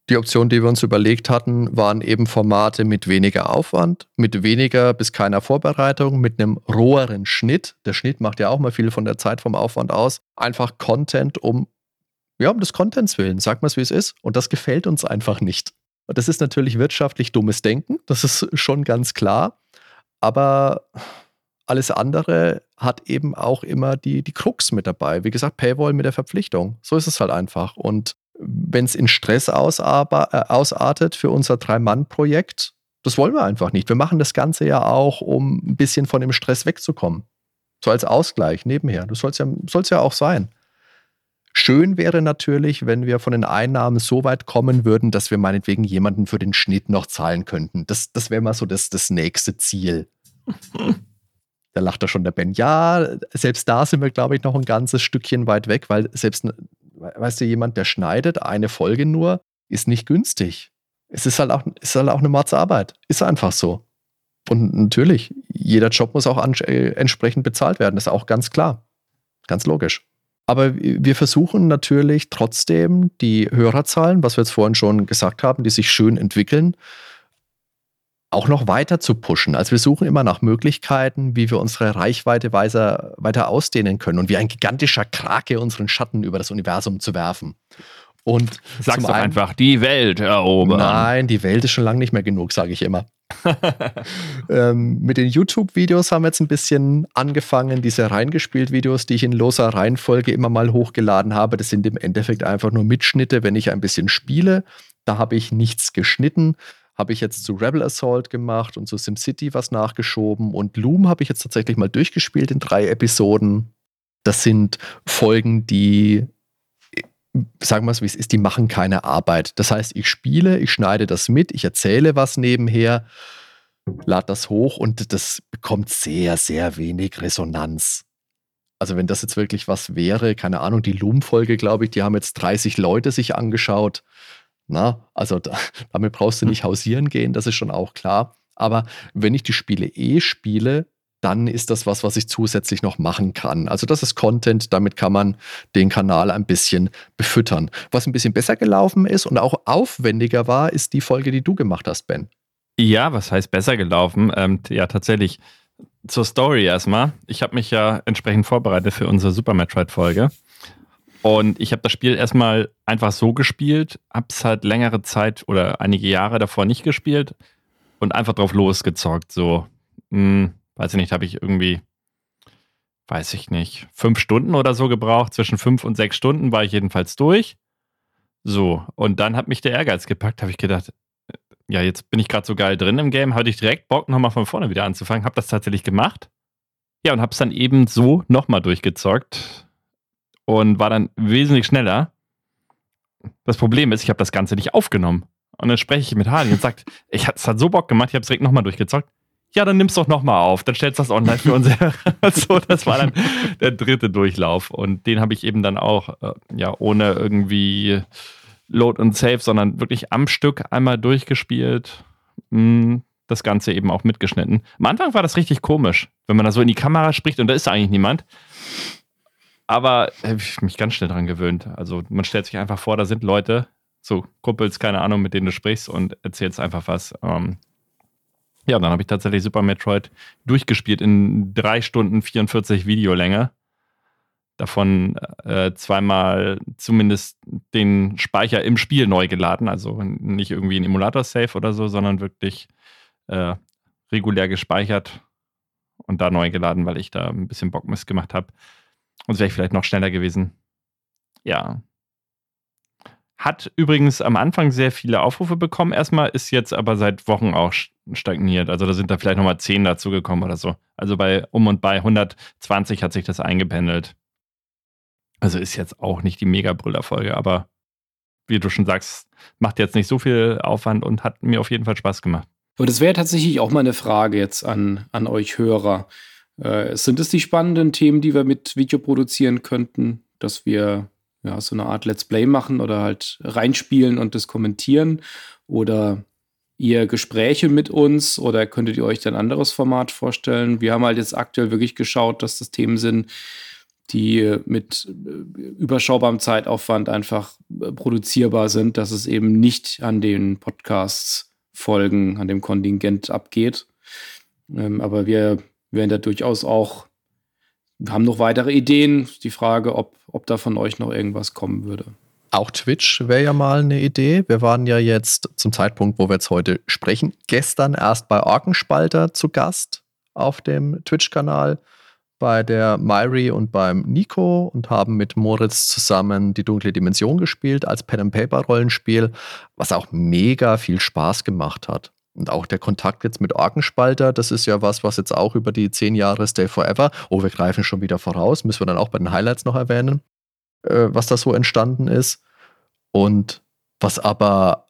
die Option, die wir uns überlegt hatten, waren eben Formate mit weniger Aufwand, mit weniger bis keiner Vorbereitung, mit einem roheren Schnitt. Der Schnitt macht ja auch mal viel von der Zeit vom Aufwand aus. Einfach Content um, ja, um des Contents willen. Sag mal wie es ist. Und das gefällt uns einfach nicht. Und das ist natürlich wirtschaftlich dummes Denken. Das ist schon ganz klar. Aber alles andere hat eben auch immer die, die Krux mit dabei. Wie gesagt, Paywall mit der Verpflichtung. So ist es halt einfach. Und wenn es in Stress äh, ausartet für unser Drei-Mann-Projekt, das wollen wir einfach nicht. Wir machen das Ganze ja auch, um ein bisschen von dem Stress wegzukommen. So als Ausgleich nebenher. Das soll es ja, ja auch sein. Schön wäre natürlich, wenn wir von den Einnahmen so weit kommen würden, dass wir meinetwegen jemanden für den Schnitt noch zahlen könnten. Das, das wäre mal so das, das nächste Ziel. da lacht er schon der Ben. Ja, selbst da sind wir, glaube ich, noch ein ganzes Stückchen weit weg, weil selbst, weißt du, jemand, der schneidet, eine Folge nur, ist nicht günstig. Es ist halt auch, ist halt auch eine Mordsarbeit. Ist einfach so. Und natürlich, jeder Job muss auch äh, entsprechend bezahlt werden. Das ist auch ganz klar. Ganz logisch. Aber wir versuchen natürlich trotzdem die Hörerzahlen, was wir jetzt vorhin schon gesagt haben, die sich schön entwickeln, auch noch weiter zu pushen. Also wir suchen immer nach Möglichkeiten, wie wir unsere Reichweite weiter, weiter ausdehnen können und wie ein gigantischer Krake unseren Schatten über das Universum zu werfen. Und Sag's doch einen, einfach, die Welt erobern. Nein, die Welt ist schon lange nicht mehr genug, sage ich immer. ähm, mit den YouTube-Videos haben wir jetzt ein bisschen angefangen. Diese reingespielt-Videos, die ich in loser Reihenfolge immer mal hochgeladen habe, das sind im Endeffekt einfach nur Mitschnitte, wenn ich ein bisschen spiele. Da habe ich nichts geschnitten. Habe ich jetzt zu Rebel Assault gemacht und zu SimCity was nachgeschoben. Und Loom habe ich jetzt tatsächlich mal durchgespielt in drei Episoden. Das sind Folgen, die sagen wir es wie es ist, die machen keine Arbeit. Das heißt, ich spiele, ich schneide das mit, ich erzähle was nebenher, lade das hoch und das bekommt sehr, sehr wenig Resonanz. Also wenn das jetzt wirklich was wäre, keine Ahnung, die Loom-Folge, glaube ich, die haben jetzt 30 Leute sich angeschaut. Na, also da, damit brauchst du nicht hausieren gehen, das ist schon auch klar. Aber wenn ich die Spiele eh spiele, dann ist das was, was ich zusätzlich noch machen kann. Also das ist Content, damit kann man den Kanal ein bisschen befüttern. Was ein bisschen besser gelaufen ist und auch aufwendiger war, ist die Folge, die du gemacht hast, Ben. Ja, was heißt besser gelaufen? Ähm, ja, tatsächlich. Zur Story erstmal. Ich habe mich ja entsprechend vorbereitet für unsere Super Metroid-Folge. Und ich habe das Spiel erstmal einfach so gespielt, habe es halt längere Zeit oder einige Jahre davor nicht gespielt und einfach drauf losgezockt. So, hm, weiß ich nicht, habe ich irgendwie, weiß ich nicht, fünf Stunden oder so gebraucht. Zwischen fünf und sechs Stunden war ich jedenfalls durch. So, und dann hat mich der Ehrgeiz gepackt, habe ich gedacht, ja, jetzt bin ich gerade so geil drin im Game, hatte ich direkt Bock, nochmal von vorne wieder anzufangen, habe das tatsächlich gemacht. Ja, und habe es dann eben so nochmal durchgezockt und war dann wesentlich schneller. Das Problem ist, ich habe das Ganze nicht aufgenommen. Und dann spreche ich mit Harley und sagt, ich es hat so Bock gemacht, ich habe es direkt nochmal durchgezockt ja, dann nimm's doch nochmal auf, dann stellst du das online für uns. so, das war dann der dritte Durchlauf. Und den habe ich eben dann auch, äh, ja, ohne irgendwie Load und Save, sondern wirklich am Stück einmal durchgespielt. Hm, das Ganze eben auch mitgeschnitten. Am Anfang war das richtig komisch, wenn man da so in die Kamera spricht und da ist eigentlich niemand. Aber habe ich mich ganz schnell dran gewöhnt. Also man stellt sich einfach vor, da sind Leute, so Kumpels, keine Ahnung, mit denen du sprichst und erzählst einfach was. Ähm, ja, dann habe ich tatsächlich Super Metroid durchgespielt in drei Stunden 44 Videolänge. Davon äh, zweimal zumindest den Speicher im Spiel neu geladen. Also nicht irgendwie ein Emulator-Safe oder so, sondern wirklich äh, regulär gespeichert und da neu geladen, weil ich da ein bisschen Bockmist gemacht habe. Und wäre vielleicht noch schneller gewesen. Ja, hat übrigens am Anfang sehr viele Aufrufe bekommen. Erstmal ist jetzt aber seit Wochen auch stagniert. Also da sind da vielleicht nochmal 10 dazugekommen oder so. Also bei um und bei 120 hat sich das eingependelt. Also ist jetzt auch nicht die Mega-Brüller-Folge, aber wie du schon sagst, macht jetzt nicht so viel Aufwand und hat mir auf jeden Fall Spaß gemacht. Aber das wäre tatsächlich auch mal eine Frage jetzt an, an euch Hörer. Äh, sind es die spannenden Themen, die wir mit Video produzieren könnten, dass wir ja, so eine Art Let's Play machen oder halt reinspielen und das kommentieren? Oder ihr Gespräche mit uns oder könntet ihr euch ein anderes Format vorstellen? Wir haben halt jetzt aktuell wirklich geschaut, dass das Themen sind, die mit äh, überschaubarem Zeitaufwand einfach äh, produzierbar sind, dass es eben nicht an den Podcasts Folgen, an dem Kontingent abgeht. Ähm, aber wir werden da durchaus auch wir haben noch weitere Ideen. Die Frage, ob, ob da von euch noch irgendwas kommen würde. Auch Twitch wäre ja mal eine Idee. Wir waren ja jetzt zum Zeitpunkt, wo wir jetzt heute sprechen, gestern erst bei Orkenspalter zu Gast auf dem Twitch-Kanal. bei der Myri und beim Nico und haben mit Moritz zusammen die dunkle Dimension gespielt als Pen-and-Paper-Rollenspiel, was auch mega viel Spaß gemacht hat. Und auch der Kontakt jetzt mit Orkenspalter, das ist ja was, was jetzt auch über die zehn Jahre Stay Forever, oh, wir greifen schon wieder voraus, müssen wir dann auch bei den Highlights noch erwähnen, äh, was da so entstanden ist. Und was aber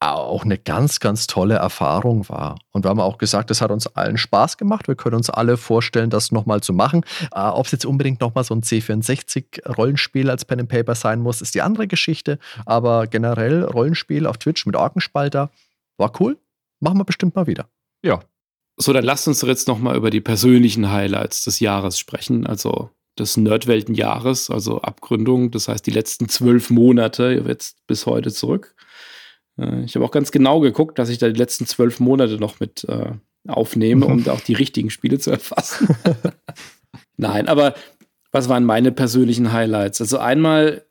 auch eine ganz, ganz tolle Erfahrung war. Und wir haben auch gesagt, es hat uns allen Spaß gemacht. Wir können uns alle vorstellen, das nochmal zu machen. Äh, Ob es jetzt unbedingt nochmal so ein C64-Rollenspiel als Pen and Paper sein muss, ist die andere Geschichte. Aber generell Rollenspiel auf Twitch mit Orkenspalter war cool. Machen wir bestimmt mal wieder. Ja. So, dann lasst uns jetzt nochmal über die persönlichen Highlights des Jahres sprechen. Also des Nerdweltenjahres, also Abgründung. Das heißt, die letzten zwölf Monate jetzt bis heute zurück. Äh, ich habe auch ganz genau geguckt, dass ich da die letzten zwölf Monate noch mit äh, aufnehme, um da auch die richtigen Spiele zu erfassen. Nein, aber was waren meine persönlichen Highlights? Also einmal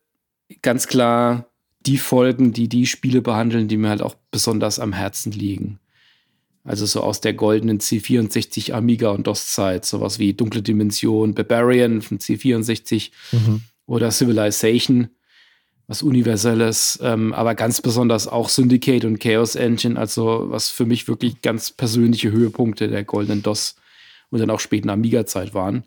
ganz klar die Folgen, die die Spiele behandeln, die mir halt auch besonders am Herzen liegen. Also so aus der goldenen C64 Amiga und DOS-Zeit, sowas wie Dunkle Dimension, Barbarian von C64 mhm. oder Civilization was Universelles, ähm, aber ganz besonders auch Syndicate und Chaos Engine, also was für mich wirklich ganz persönliche Höhepunkte der goldenen DOS und dann auch späten Amiga-Zeit waren.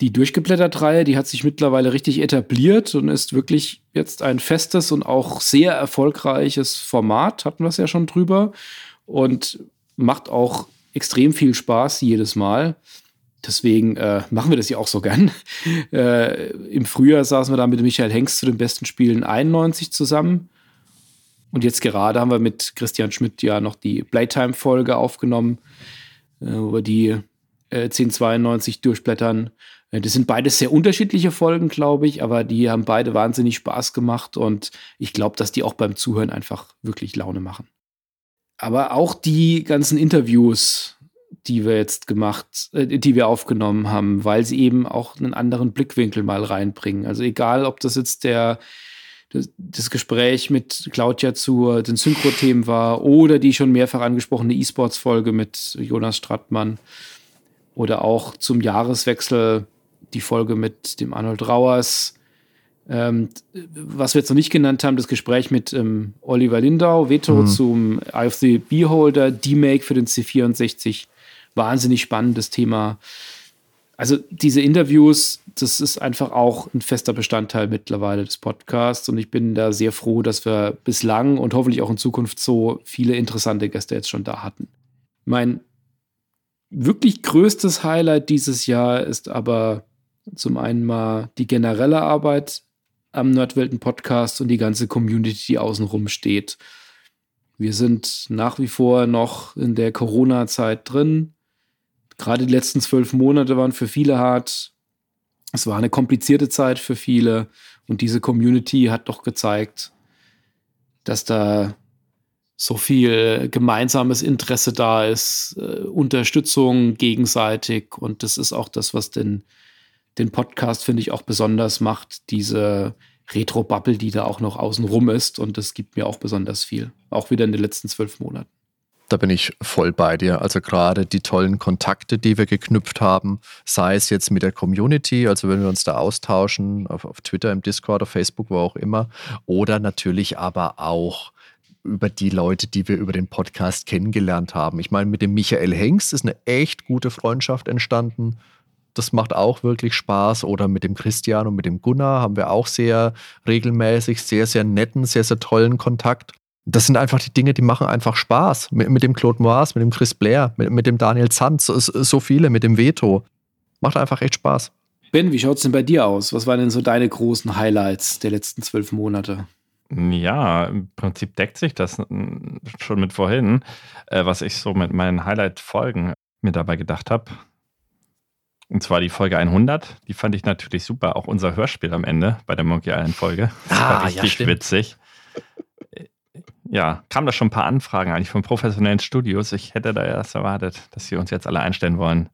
Die Durchgeblättert-Reihe, die hat sich mittlerweile richtig etabliert und ist wirklich jetzt ein festes und auch sehr erfolgreiches Format, hatten wir es ja schon drüber, und macht auch extrem viel Spaß jedes Mal. Deswegen äh, machen wir das ja auch so gern. Äh, Im Frühjahr saßen wir da mit Michael Hengst zu den besten Spielen 91 zusammen. Und jetzt gerade haben wir mit Christian Schmidt ja noch die Playtime-Folge aufgenommen, äh, wo wir die äh, 1092 durchblättern. Äh, das sind beides sehr unterschiedliche Folgen, glaube ich, aber die haben beide wahnsinnig Spaß gemacht und ich glaube, dass die auch beim Zuhören einfach wirklich Laune machen. Aber auch die ganzen Interviews, die wir jetzt gemacht, äh, die wir aufgenommen haben, weil sie eben auch einen anderen Blickwinkel mal reinbringen. Also egal, ob das jetzt der das, das Gespräch mit Claudia zu den Synchro-Themen war oder die schon mehrfach angesprochene E-Sports-Folge mit Jonas Strattmann oder auch zum Jahreswechsel die Folge mit dem Arnold Rauers. Ähm, was wir jetzt noch nicht genannt haben, das Gespräch mit ähm, Oliver Lindau, Veto mhm. zum Eye of the Beholder, D-Make für den C64 wahnsinnig spannendes Thema. Also diese Interviews, das ist einfach auch ein fester Bestandteil mittlerweile des Podcasts und ich bin da sehr froh, dass wir bislang und hoffentlich auch in Zukunft so viele interessante Gäste jetzt schon da hatten. Mein wirklich größtes Highlight dieses Jahr ist aber zum einen mal die generelle Arbeit am Nerdwelten Podcast und die ganze Community, die außenrum steht. Wir sind nach wie vor noch in der Corona-Zeit drin gerade die letzten zwölf Monate waren für viele hart. Es war eine komplizierte Zeit für viele. Und diese Community hat doch gezeigt, dass da so viel gemeinsames Interesse da ist, äh, Unterstützung gegenseitig. Und das ist auch das, was den, den Podcast, finde ich, auch besonders macht. Diese Retro-Bubble, die da auch noch außenrum ist. Und das gibt mir auch besonders viel. Auch wieder in den letzten zwölf Monaten. Da bin ich voll bei dir. Also gerade die tollen Kontakte, die wir geknüpft haben, sei es jetzt mit der Community, also wenn wir uns da austauschen, auf, auf Twitter, im Discord, auf Facebook, wo auch immer, oder natürlich aber auch über die Leute, die wir über den Podcast kennengelernt haben. Ich meine, mit dem Michael Hengst ist eine echt gute Freundschaft entstanden. Das macht auch wirklich Spaß. Oder mit dem Christian und mit dem Gunnar haben wir auch sehr regelmäßig, sehr, sehr netten, sehr, sehr tollen Kontakt das sind einfach die Dinge, die machen einfach Spaß. Mit, mit dem Claude Moas, mit dem Chris Blair, mit, mit dem Daniel Zandt, so, so, viele, mit dem Veto. Macht einfach echt Spaß. Ben, wie schaut es denn bei dir aus? Was waren denn so deine großen Highlights der letzten zwölf Monate? Ja, im Prinzip deckt sich das schon mit vorhin, äh, was ich so mit meinen Highlight-Folgen mir dabei gedacht habe. Und zwar die Folge 100. Die fand ich natürlich super. Auch unser Hörspiel am Ende bei der Monkey Island-Folge. Das ah, war richtig ja, witzig ja, kamen da schon ein paar Anfragen eigentlich von professionellen Studios. Ich hätte da erst erwartet, dass sie uns jetzt alle einstellen wollen.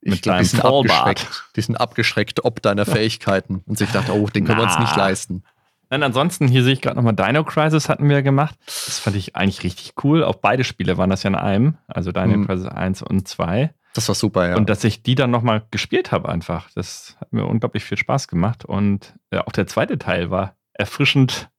Mit ich glaub, die, sind abgeschreckt. die sind abgeschreckt ob deiner Fähigkeiten und sich dachte, oh, den können Na. wir uns nicht leisten. Nein, ansonsten, hier sehe ich gerade nochmal Dino Crisis hatten wir gemacht. Das fand ich eigentlich richtig cool. Auch beide Spiele waren das ja in einem, also Dino mhm. Crisis 1 und 2. Das war super, ja. Und dass ich die dann nochmal gespielt habe einfach. Das hat mir unglaublich viel Spaß gemacht. Und ja, auch der zweite Teil war erfrischend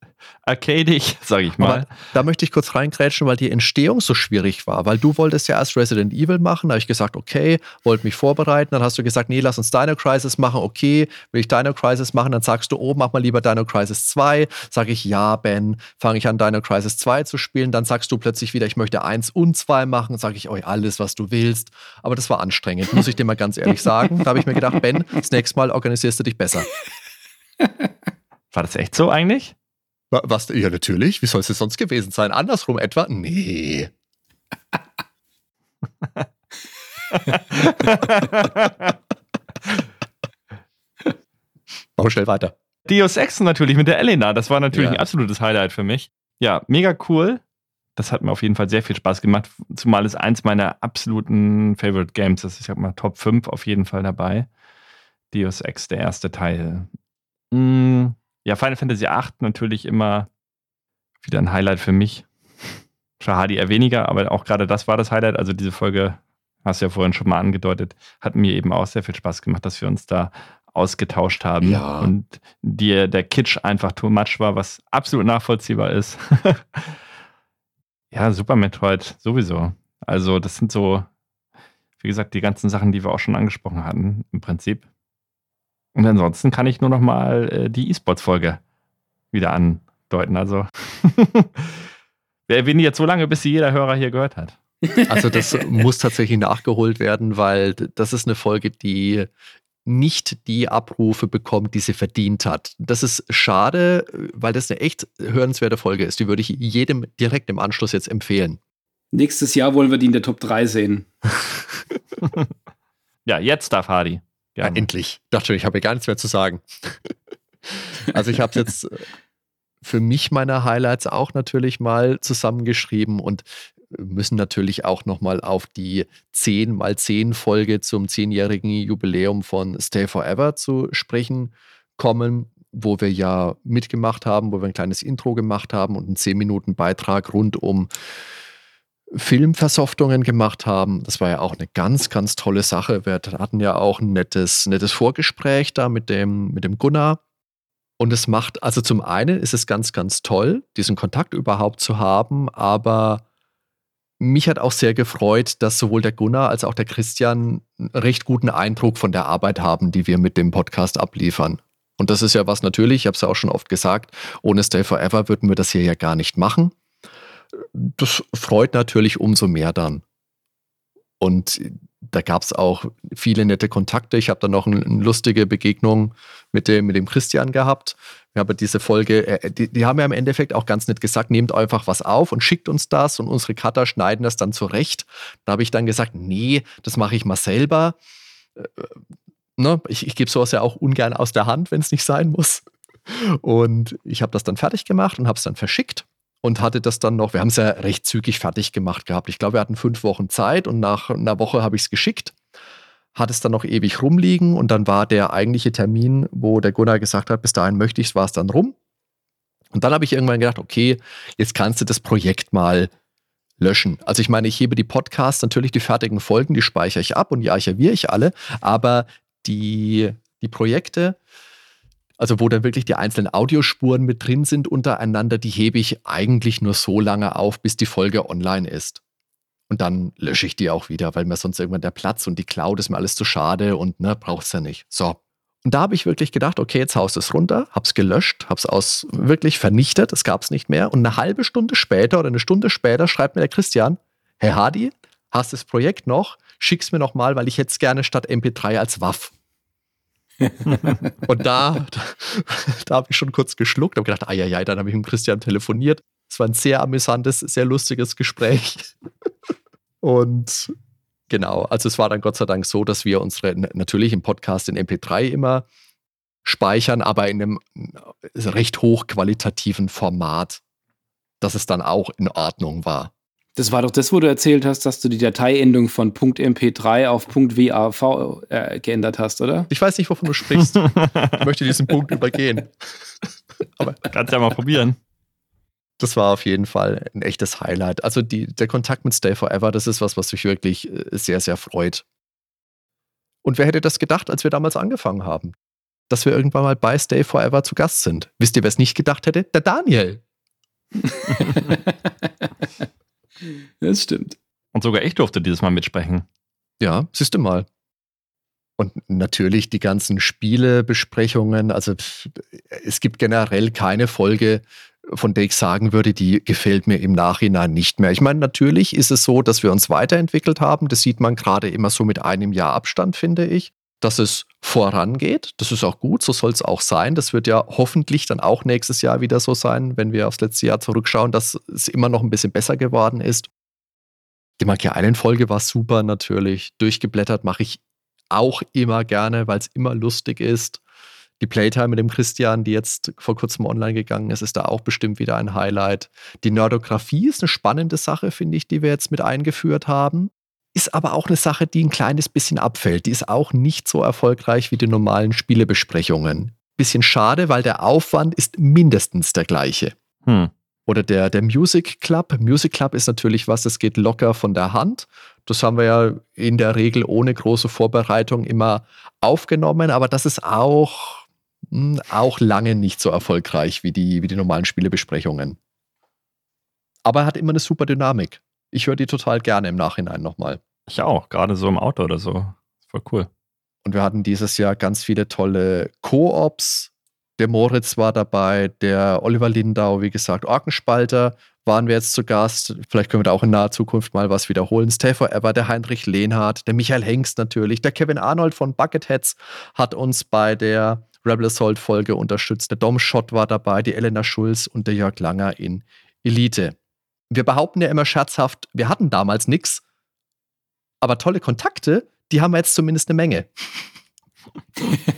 arcadig, sage ich mal. Aber da möchte ich kurz reingrätschen, weil die Entstehung so schwierig war. Weil du wolltest ja erst Resident Evil machen. Da habe ich gesagt, okay, wollte mich vorbereiten. Dann hast du gesagt, nee, lass uns Dino Crisis machen. Okay, will ich Dino Crisis machen? Dann sagst du, oh, mach mal lieber Dino Crisis 2. Sage ich, ja, Ben, fange ich an, Dino Crisis 2 zu spielen. Dann sagst du plötzlich wieder, ich möchte 1 und 2 machen. Sage ich, oh, alles, was du willst. Aber das war anstrengend, muss ich dir mal ganz ehrlich sagen. Da habe ich mir gedacht, Ben, das nächste Mal organisierst du dich besser. War das echt so eigentlich? Was? Ja, natürlich. Wie soll es sonst gewesen sein? Andersrum etwa? Nee. Machen wir schnell weiter. Deus Ex natürlich mit der Elena. Das war natürlich ja. ein absolutes Highlight für mich. Ja, mega cool. Das hat mir auf jeden Fall sehr viel Spaß gemacht. Zumal es eins meiner absoluten Favorite Games ist. Ich habe mal Top 5 auf jeden Fall dabei. Deus Ex, der erste Teil. Mmh ja, Final Fantasy VIII natürlich immer wieder ein Highlight für mich. Hardy eher weniger, aber auch gerade das war das Highlight. Also diese Folge, hast du ja vorhin schon mal angedeutet, hat mir eben auch sehr viel Spaß gemacht, dass wir uns da ausgetauscht haben ja. und dir der Kitsch einfach too much war, was absolut nachvollziehbar ist. ja, Super Metroid sowieso. Also das sind so, wie gesagt, die ganzen Sachen, die wir auch schon angesprochen hatten, im Prinzip. Und ansonsten kann ich nur noch mal äh, die E-Sports-Folge wieder andeuten. Also wir erwähnen jetzt so lange, bis sie jeder Hörer hier gehört hat. Also das muss tatsächlich nachgeholt werden, weil das ist eine Folge, die nicht die Abrufe bekommt, die sie verdient hat. Das ist schade, weil das eine echt hörenswerte Folge ist. Die würde ich jedem direkt im Anschluss jetzt empfehlen. Nächstes Jahr wollen wir die in der Top 3 sehen. ja, jetzt darf Hardy. Ja, endlich. Ich dachte schon, ich habe ja gar nichts mehr zu sagen. also ich habe jetzt äh, für mich meine Highlights auch natürlich mal zusammengeschrieben und müssen natürlich auch nochmal auf die 10 mal 10 Folge zum 10-jährigen Jubiläum von Stay Forever zu sprechen kommen, wo wir ja mitgemacht haben, wo wir ein kleines Intro gemacht haben und einen 10 Minuten Beitrag rund um Filmversoftungen gemacht haben. Das war ja auch eine ganz, ganz tolle Sache. Wir hatten ja auch ein nettes, nettes Vorgespräch da mit dem, mit dem Gunnar. Und es macht, also zum einen ist es ganz, ganz toll, diesen Kontakt überhaupt zu haben, aber mich hat auch sehr gefreut, dass sowohl der Gunnar als auch der Christian einen recht guten Eindruck von der Arbeit haben, die wir mit dem Podcast abliefern. Und das ist ja was natürlich, ich habe es ja auch schon oft gesagt, ohne Stay Forever würden wir das hier ja gar nicht machen das freut natürlich umso mehr dann. Und da gab es auch viele nette Kontakte. Ich habe dann noch eine, eine, lustige Begegnung mit dem, mit dem Christian gehabt. Wir haben diese Folge, äh, die, die, haben ja im Endeffekt auch ganz nett gesagt, nehmt einfach was auf und schickt uns das und unsere Cutter schneiden das dann zurecht. Da habe ich dann gesagt, nee, das mache ich mal selber. Äh, ne? Ich, ich gebe sowas ja auch ungern aus der Hand, wenn es nicht sein muss. Und ich habe das dann fertig gemacht und habe es dann verschickt und hatte das dann noch, wir haben es ja recht zügig fertig gemacht gehabt. Ich glaube, wir hatten fünf Wochen Zeit und nach einer Woche habe ich es geschickt, hat es dann noch ewig rumliegen und dann war der eigentliche Termin, wo der Gunnar gesagt hat, bis dahin möchte ich es, war es dann rum. Und dann habe ich irgendwann gedacht, okay, jetzt kannst du das Projekt mal löschen. Also ich meine, ich hebe die Podcasts, natürlich die fertigen Folgen, die speichere ich ab und die archiviere ich alle, aber die, die Projekte, also wo dann wirklich die einzelnen Audiospuren mit drin sind untereinander, die hebe ich eigentlich nur so lange auf, bis die Folge online ist. Und dann lösche ich die auch wieder, weil mir sonst irgendwann der Platz und die Cloud ist mir alles zu schade und ne, braucht es ja nicht. So. Und da habe ich wirklich gedacht, okay, jetzt haust es runter, hab's gelöscht, hab's aus wirklich vernichtet, es gab es nicht mehr. Und eine halbe Stunde später oder eine Stunde später schreibt mir der Christian, Herr Hardy, hast das Projekt noch? Schick's mir noch mal, weil ich jetzt gerne statt MP3 als WAF. und da, da, da habe ich schon kurz geschluckt, habe gedacht, ja, ja, dann habe ich mit Christian telefoniert. Es war ein sehr amüsantes, sehr lustiges Gespräch. und genau, also es war dann Gott sei Dank so, dass wir unsere, natürlich im Podcast in MP3 immer speichern, aber in einem recht hochqualitativen Format, dass es dann auch in Ordnung war. Das war doch das, wo du erzählt hast, dass du die Dateiendung von .mp3 auf .wav äh, geändert hast, oder? Ich weiß nicht, wovon du sprichst. ich möchte diesen Punkt übergehen. Aber kannst ja mal probieren. Das war auf jeden Fall ein echtes Highlight. Also die, der Kontakt mit Stay Forever, das ist was, was mich wirklich äh, sehr, sehr freut. Und wer hätte das gedacht, als wir damals angefangen haben? Dass wir irgendwann mal bei Stay Forever zu Gast sind. Wisst ihr, wer es nicht gedacht hätte? Der Daniel. das stimmt. Und sogar ich durfte dieses Mal mitsprechen. Ja, siehst du mal. Und natürlich die ganzen Spielebesprechungen. Also es gibt generell keine Folge, von der ich sagen würde, die gefällt mir im Nachhinein nicht mehr. Ich meine, natürlich ist es so, dass wir uns weiterentwickelt haben. Das sieht man gerade immer so mit einem Jahr Abstand, finde ich. Dass es vorangeht, das ist auch gut, so soll es auch sein. Das wird ja hoffentlich dann auch nächstes Jahr wieder so sein, wenn wir aufs letzte Jahr zurückschauen, dass es immer noch ein bisschen besser geworden ist. Die Island-Folge war super natürlich. Durchgeblättert mache ich auch immer gerne, weil es immer lustig ist. Die Playtime mit dem Christian, die jetzt vor kurzem online gegangen ist, ist da auch bestimmt wieder ein Highlight. Die Nerdografie ist eine spannende Sache, finde ich, die wir jetzt mit eingeführt haben. Ist aber auch eine Sache, die ein kleines bisschen abfällt. Die ist auch nicht so erfolgreich wie die normalen Spielebesprechungen. Bisschen schade, weil der Aufwand ist mindestens der gleiche. Hm. Oder der, der Music Club. Music Club ist natürlich was, das geht locker von der Hand. Das haben wir ja in der Regel ohne große Vorbereitung immer aufgenommen, aber das ist auch, hm, auch lange nicht so erfolgreich wie die, wie die normalen Spielebesprechungen. Aber er hat immer eine super Dynamik. Ich höre die total gerne im Nachhinein nochmal. Ich auch, gerade so im Auto oder so. Voll cool. Und wir hatten dieses Jahr ganz viele tolle Co-ops, der Moritz war dabei, der Oliver Lindau, wie gesagt, Orkenspalter waren wir jetzt zu Gast. Vielleicht können wir da auch in naher Zukunft mal was wiederholen. Stay Forever, der Heinrich Lehnhardt, der Michael Hengst natürlich, der Kevin Arnold von Bucketheads hat uns bei der Rebel Assault Folge unterstützt. Der Dom Schott war dabei, die Elena Schulz und der Jörg Langer in Elite. Wir behaupten ja immer scherzhaft, wir hatten damals nichts, aber tolle Kontakte, die haben wir jetzt zumindest eine Menge.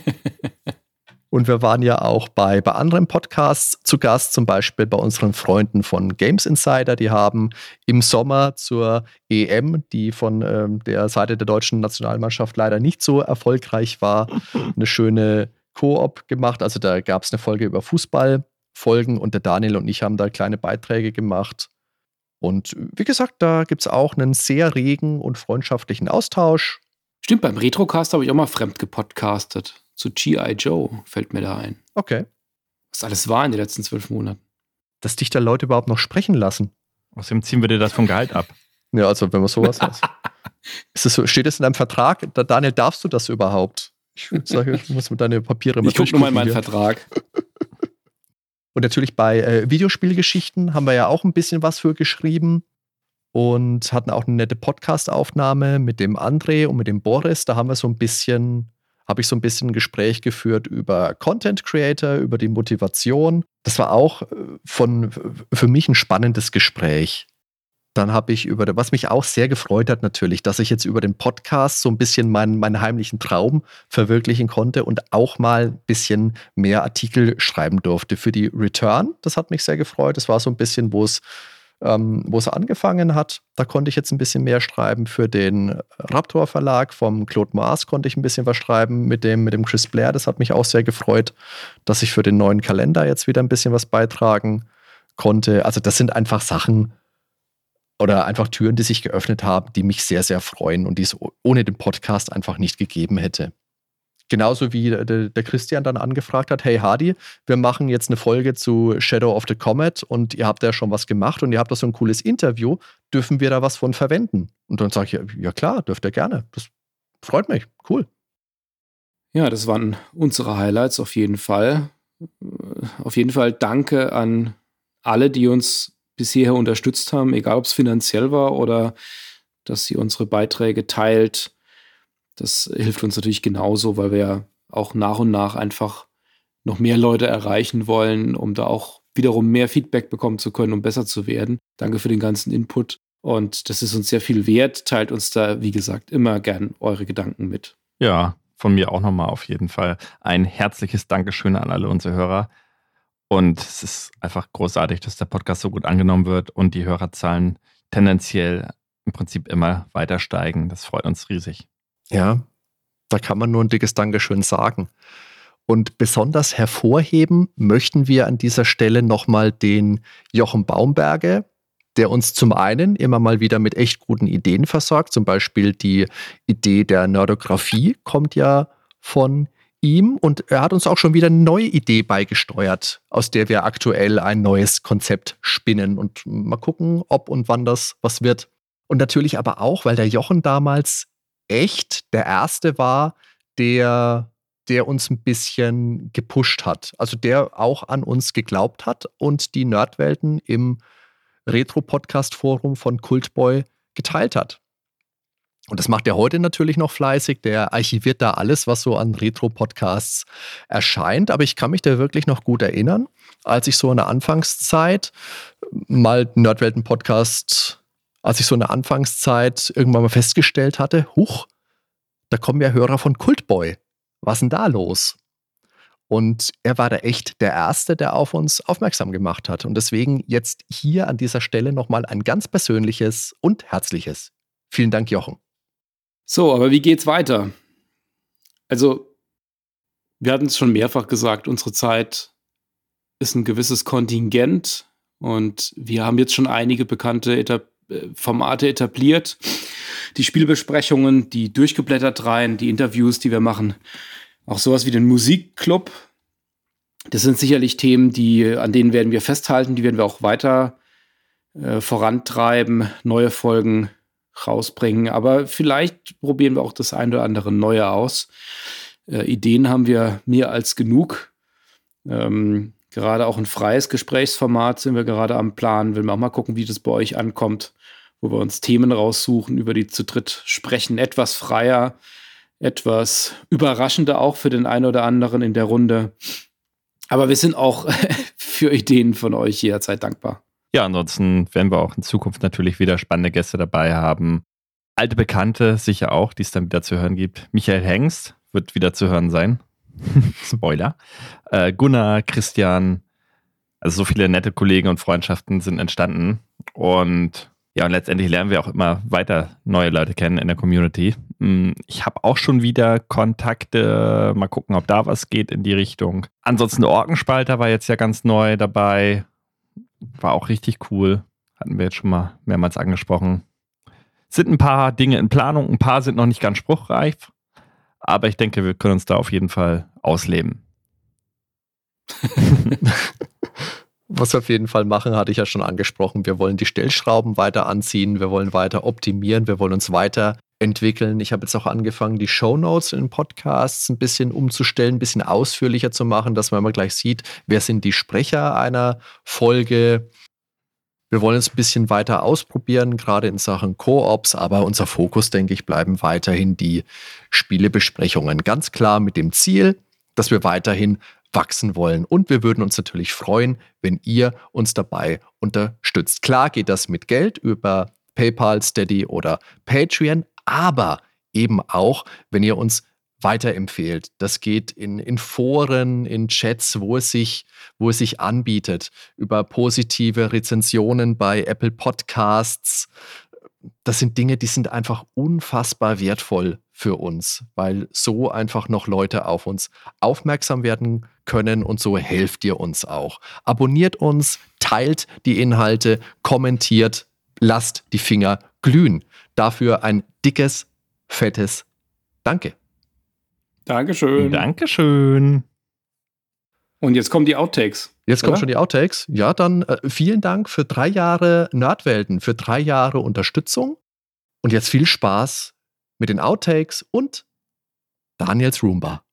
Und wir waren ja auch bei, bei anderen Podcasts zu Gast, zum Beispiel bei unseren Freunden von Games Insider. Die haben im Sommer zur EM, die von ähm, der Seite der deutschen Nationalmannschaft leider nicht so erfolgreich war, eine schöne Koop gemacht. Also da gab es eine Folge über Fußballfolgen und der Daniel und ich haben da kleine Beiträge gemacht. Und wie gesagt, da gibt es auch einen sehr regen und freundschaftlichen Austausch. Stimmt, beim Retrocast habe ich auch mal fremd gepodcastet zu G.I. Joe, fällt mir da ein. Okay. Was alles war in den letzten zwölf Monaten. Dass dich da Leute überhaupt noch sprechen lassen. Außerdem ziehen wir dir das vom Gehalt ab. Ja, also wenn man sowas hat. Ist das so, steht das in deinem Vertrag? Da, Daniel, darfst du das überhaupt? Ich sage, ich muss mit deine Papiere mal Ich gucke nur mal in meinen hier. Vertrag. Und natürlich bei äh, Videospielgeschichten haben wir ja auch ein bisschen was für geschrieben und hatten auch eine nette Podcast-Aufnahme mit dem André und mit dem Boris. Da haben wir so ein bisschen habe ich so ein bisschen ein Gespräch geführt über Content Creator, über die Motivation. Das war auch äh, von, für mich ein spannendes Gespräch. Dann habe ich über, was mich auch sehr gefreut hat natürlich, dass ich jetzt über den Podcast so ein bisschen meinen, meinen heimlichen Traum verwirklichen konnte und auch mal ein bisschen mehr Artikel schreiben durfte für die Return. Das hat mich sehr gefreut. Das war so ein bisschen, wo es ähm, wo es angefangen hat. Da konnte ich jetzt ein bisschen mehr schreiben. Für den Raptor Verlag vom Claude Maas konnte ich ein bisschen was schreiben mit dem, mit dem Chris Blair. Das hat mich auch sehr gefreut, dass ich für den neuen Kalender jetzt wieder ein bisschen was beitragen konnte. Also das sind einfach Sachen oder einfach Türen, die sich geöffnet haben, die mich sehr, sehr freuen und die es ohne den Podcast einfach nicht gegeben hätte. Genauso wie der, Christian dann angefragt hat, hey Hardy, wir machen jetzt eine Folge zu Shadow of the Comet und ihr habt ja schon was gemacht und ihr habt da so ein cooles Interview, dürfen wir da was von verwenden? Und dann sage ich, ja klar, dürft ihr gerne. Das freut mich, cool. Ja, das waren unsere Highlights auf jeden Fall. Auf jeden Fall danke an alle, die uns bisher unterstützt haben, egal ob es finanziell war oder dass sie unsere Beiträge teilt das hilft uns natürlich genauso, weil wir ja auch nach und nach einfach noch mehr Leute erreichen wollen, um da auch wiederum mehr Feedback bekommen zu können, um besser zu werden. Danke für den ganzen Input. Und das ist uns sehr viel wert. Teilt uns da, wie gesagt, immer gern eure Gedanken mit. Ja, von mir auch nochmal auf jeden Fall ein herzliches Dankeschön an alle unsere Hörer. Und es ist einfach großartig, dass der Podcast so gut angenommen wird und die Hörerzahlen tendenziell im Prinzip immer weiter steigen. Das freut uns riesig. Ja, da kann man nur ein dickes Dankeschön sagen. Und besonders hervorheben möchten wir an dieser Stelle nochmal den Jochen Baumberge, der uns zum einen immer mal wieder mit echt guten Ideen versorgt. Zum Beispiel die Idee der Nerdografie kommt ja von ihm und er hat uns auch schon wieder eine neue Idee beigesteuert, aus der wir aktuell ein neues Konzept spinnen und mal gucken, ob und wann das was wird. Und natürlich aber auch, weil der Jochen damals echt der Erste war, der, der uns ein bisschen gepusht hat. Also der auch an uns geglaubt hat und die Nerdwelten im Retro-Podcast-Forum von Cultboy geteilt hat. Und das macht er heute natürlich noch fleißig. Der archiviert da alles, was so an Retro-Podcasts erscheint. Aber ich kann mich da wirklich noch gut erinnern, als ich so in der Anfangszeit mal Nerdwelten-Podcast, als ich so in der Anfangszeit irgendwann mal festgestellt hatte, huch, da kommen ja Hörer von Cultboy. Was denn da los? Und er war da echt der Erste, der auf uns aufmerksam gemacht hat. Und deswegen jetzt hier an dieser Stelle nochmal ein ganz persönliches und herzliches. Vielen Dank, Jochen. So, aber wie geht's weiter? Also, wir hatten es schon mehrfach gesagt, unsere Zeit ist ein gewisses Kontingent und wir haben jetzt schon einige bekannte Etab äh, Formate etabliert. Die Spielbesprechungen, die durchgeblättert rein, die Interviews, die wir machen. Auch sowas wie den Musikclub. Das sind sicherlich Themen, die, an denen werden wir festhalten, die werden wir auch weiter äh, vorantreiben, neue Folgen rausbringen. Aber vielleicht probieren wir auch das eine oder andere Neue aus. Äh, Ideen haben wir mehr als genug. Ähm, gerade auch ein freies Gesprächsformat sind wir gerade am Plan. Will wir auch mal gucken, wie das bei euch ankommt, wo wir uns Themen raussuchen, über die zu dritt sprechen. Etwas freier, etwas überraschender auch für den einen oder anderen in der Runde. Aber wir sind auch für Ideen von euch jederzeit dankbar. Ja, ansonsten werden wir auch in Zukunft natürlich wieder spannende Gäste dabei haben. Alte Bekannte sicher auch, die es dann wieder zu hören gibt. Michael Hengst wird wieder zu hören sein. Spoiler. Äh, Gunnar, Christian, also so viele nette Kollegen und Freundschaften sind entstanden. Und ja, und letztendlich lernen wir auch immer weiter neue Leute kennen in der Community. Hm, ich habe auch schon wieder Kontakte. Mal gucken, ob da was geht in die Richtung. Ansonsten Orkenspalter war jetzt ja ganz neu dabei. War auch richtig cool. Hatten wir jetzt schon mal mehrmals angesprochen. Sind ein paar Dinge in Planung, ein paar sind noch nicht ganz spruchreif. Aber ich denke, wir können uns da auf jeden Fall ausleben. Was wir auf jeden Fall machen, hatte ich ja schon angesprochen. Wir wollen die Stellschrauben weiter anziehen, wir wollen weiter optimieren, wir wollen uns weiterentwickeln. Ich habe jetzt auch angefangen, die Shownotes in Podcasts ein bisschen umzustellen, ein bisschen ausführlicher zu machen, dass man immer gleich sieht, wer sind die Sprecher einer Folge. Wir wollen es ein bisschen weiter ausprobieren, gerade in Sachen Koops, aber unser Fokus, denke ich, bleiben weiterhin die Spielebesprechungen. Ganz klar mit dem Ziel, dass wir weiterhin wachsen wollen. Und wir würden uns natürlich freuen, wenn ihr uns dabei unterstützt. Klar geht das mit Geld über PayPal, Steady oder Patreon, aber eben auch, wenn ihr uns weiterempfehlt. Das geht in, in Foren, in Chats, wo es, sich, wo es sich anbietet, über positive Rezensionen bei Apple Podcasts. Das sind Dinge, die sind einfach unfassbar wertvoll für uns, weil so einfach noch Leute auf uns aufmerksam werden können und so helft ihr uns auch. Abonniert uns, teilt die Inhalte, kommentiert, lasst die Finger glühen. Dafür ein dickes, fettes Danke. Dankeschön. Dankeschön. Und jetzt kommen die Outtakes. Jetzt kommen schon die Outtakes. Ja, dann äh, vielen Dank für drei Jahre Nerdwelten, für drei Jahre Unterstützung. Und jetzt viel Spaß mit den Outtakes und Daniels Roomba.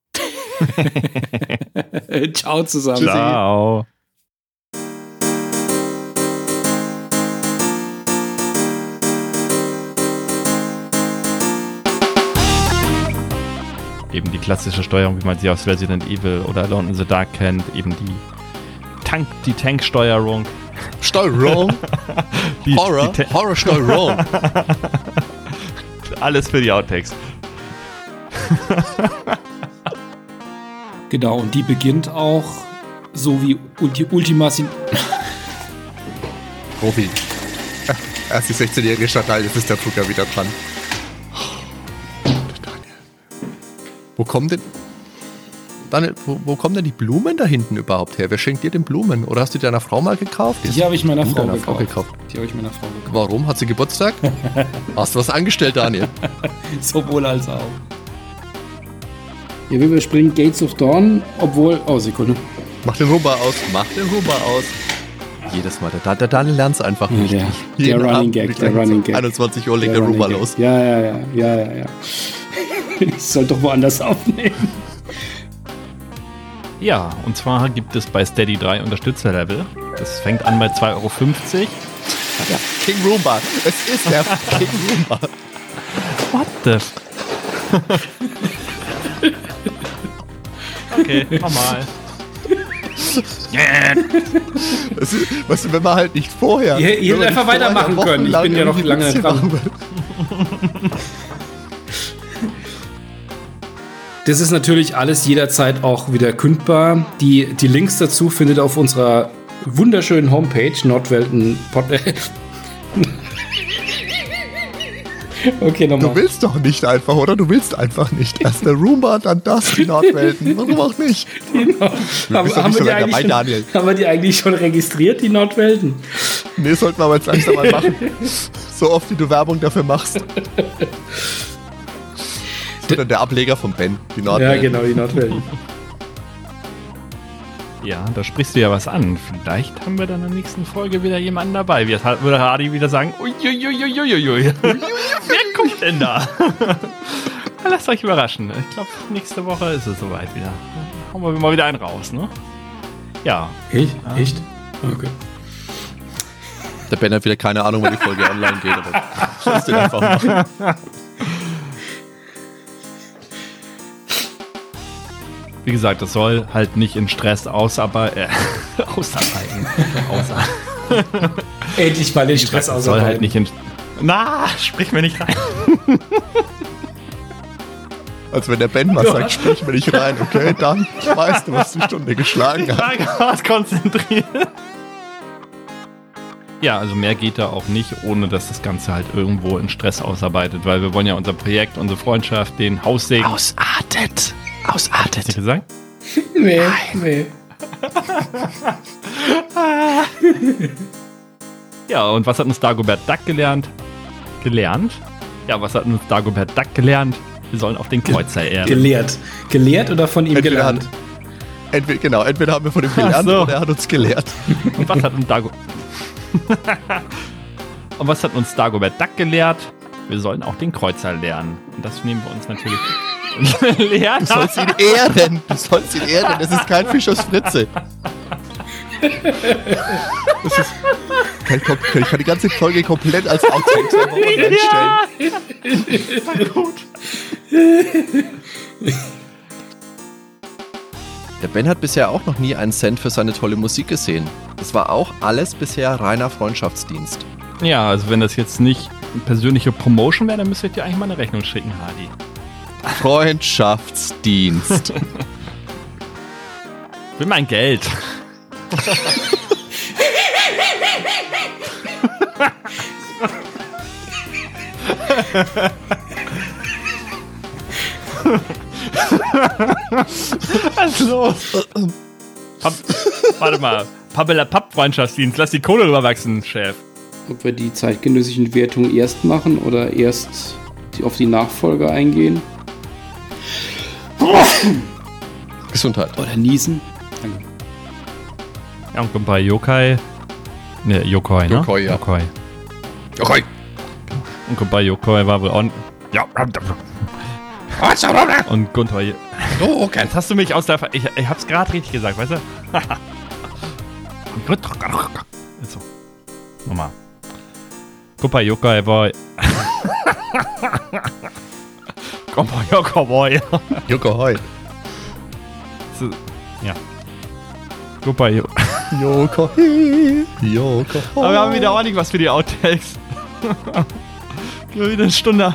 Ciao zusammen. Ciao. Eben die klassische Steuerung, wie man sie aus Resident Evil oder Alone in the Dark kennt, eben die Tank, die Tanksteuerung. Steuerung? Die, Horror? die Horror-Steuerung. Alles für die Outtakes. Genau, und die beginnt auch so wie Ulti Ultima Sin Robi. Erst die 16-jährige Stadtteil, jetzt ist der Drucker wieder dran. Wo kommen denn. Daniel, wo, wo, kommen denn die Blumen da hinten überhaupt her? Wer schenkt dir denn Blumen? Oder hast du die deiner Frau mal gekauft? Die habe ich meiner Frau, gekauft. Frau gekauft. Die habe ich meiner Frau gekauft. Warum? Hat sie Geburtstag? hast du was angestellt, Daniel? Sowohl als auch. Ja, wir überspringen Gates of Dawn, obwohl. Oh, Sekunde. Mach den Rumba aus. Mach den Rumba aus. Jedes Mal. Der, der Daniel lernt es einfach Ja, nicht. der- Jeden der Running Abend Gag, der Running Gag. 21 Uhr legt Der der Rumba Running los. Ja, ja, ja, ja, ja, ja. ich soll doch woanders aufnehmen. Ja, und zwar gibt es bei Steady 3 Unterstützerlevel. Das fängt an bei 2,50 Euro. King Roomba. Es ist der King Roomba. What the? okay, nochmal. Das ist, weißt du, wenn man halt nicht vorher. Ihr- ihr hättet einfach weitermachen können. Ich bin ja noch lange dran. Das ist natürlich alles jederzeit auch wieder kündbar. Die, die Links dazu findet ihr auf unserer wunderschönen Homepage Nordwelten Okay, Du nochmal. willst doch nicht einfach, oder? Du willst einfach nicht. Erst der Roomba, dann das, die Nordwelten. Warum auch nicht? Genau. Haben, doch haben, nicht so wir die lange eigentlich dabei, schon, haben wir die eigentlich schon registriert, die Nordwelten? Nee, sollten wir aber jetzt langsam mal machen. So oft, wie du Werbung dafür machst. Das wird dann der Ableger von Ben, die Ja, Nordwelten. genau, die Nordwelten. Ja, da sprichst du ja was an. Vielleicht haben wir dann in der nächsten Folge wieder jemanden dabei. Wie würde Hardy wieder sagen, uiuiuiuiui. Wer kommt denn da? Lasst euch überraschen. Ich glaube, nächste Woche ist es soweit wieder. Dann hauen wir mal wieder einen raus, ne? Ja, Echt? Echt? Okay. Der Ben hat wieder keine Ahnung, wann die Folge online geht. Aber lass den einfach machen. wie gesagt, das soll halt nicht in Stress ausarbeiten. Äh, ausarbeiten. Ausarbeiten. Endlich mal den Stress Das soll ausarbeiten. halt nicht in. Na, sprich mir nicht rein. Als wenn der Ben was sagt, sprich mir nicht rein. Okay, dann weißt du, was die Stunde geschlagen hat. Frage was konzentriert. Ja, also mehr geht da auch nicht, ohne dass das Ganze halt irgendwo in Stress ausarbeitet, weil wir wollen ja unser Projekt, unsere Freundschaft, den Haussegen. Ausartet. Hast du Ausartet. gesagt? Nee, nee. Ja, und was hat uns Dagobert Duck gelernt? Gelernt? Ja, was hat uns Dagobert Duck gelernt? Wir sollen auf den Kreuzer ehren. Gelehrt. Gelehrt oder von ihm Entweder gelernt? hat, entweder, genau, entweder haben wir von ihm gelernt so. oder er hat uns gelehrt. Und was hat uns Dago Und was hat uns Dagobert Duck gelehrt? Wir sollen auch den Kreuzer lernen. Und das nehmen wir uns natürlich. lernen. Du sollst ihn ehren. Du sollst ihn ehren. Das ist kein Fisch aus Fritze. Das ist, kann, ich, kom- ich kann die ganze Folge komplett als Outtakes einfach online stellen. gut. Der Ben hat bisher auch noch nie einen Cent für seine tolle Musik gesehen. Das war auch alles bisher reiner Freundschaftsdienst. Ja, also wenn das jetzt nicht eine persönliche Promotion wäre, dann müsste ich dir eigentlich mal eine Rechnung schicken, Hardy. Freundschaftsdienst. Will mein Geld. Was ist los? Papp, warte mal. Pappela Papp Freundschaftsdienst. Lass die Kohle rüberwachsen, Chef. Ob wir die zeitgenössischen Wertungen erst machen oder erst auf die Nachfolger eingehen. Gesundheit. Oder niesen. Danke. Ja, und bei Yokai. Ne, Yokoi, ne? Yokoi, ja. Yokoi. Okay. Und bei Yokoi war wohl on. Ja. Und Gunther. Oh, okay. Jetzt hast du mich aus der. Ver ich, ich hab's gerade richtig gesagt, weißt du? so. Nochmal. Gupa Yokai Boy. Gupa Yokai Boy. Joko Hoi. So, Ja. Gupa Yo. Joko Hoi. Joko Hoi. Aber wir haben wieder ordentlich was für die Outtakes. Wir wieder eine Stunde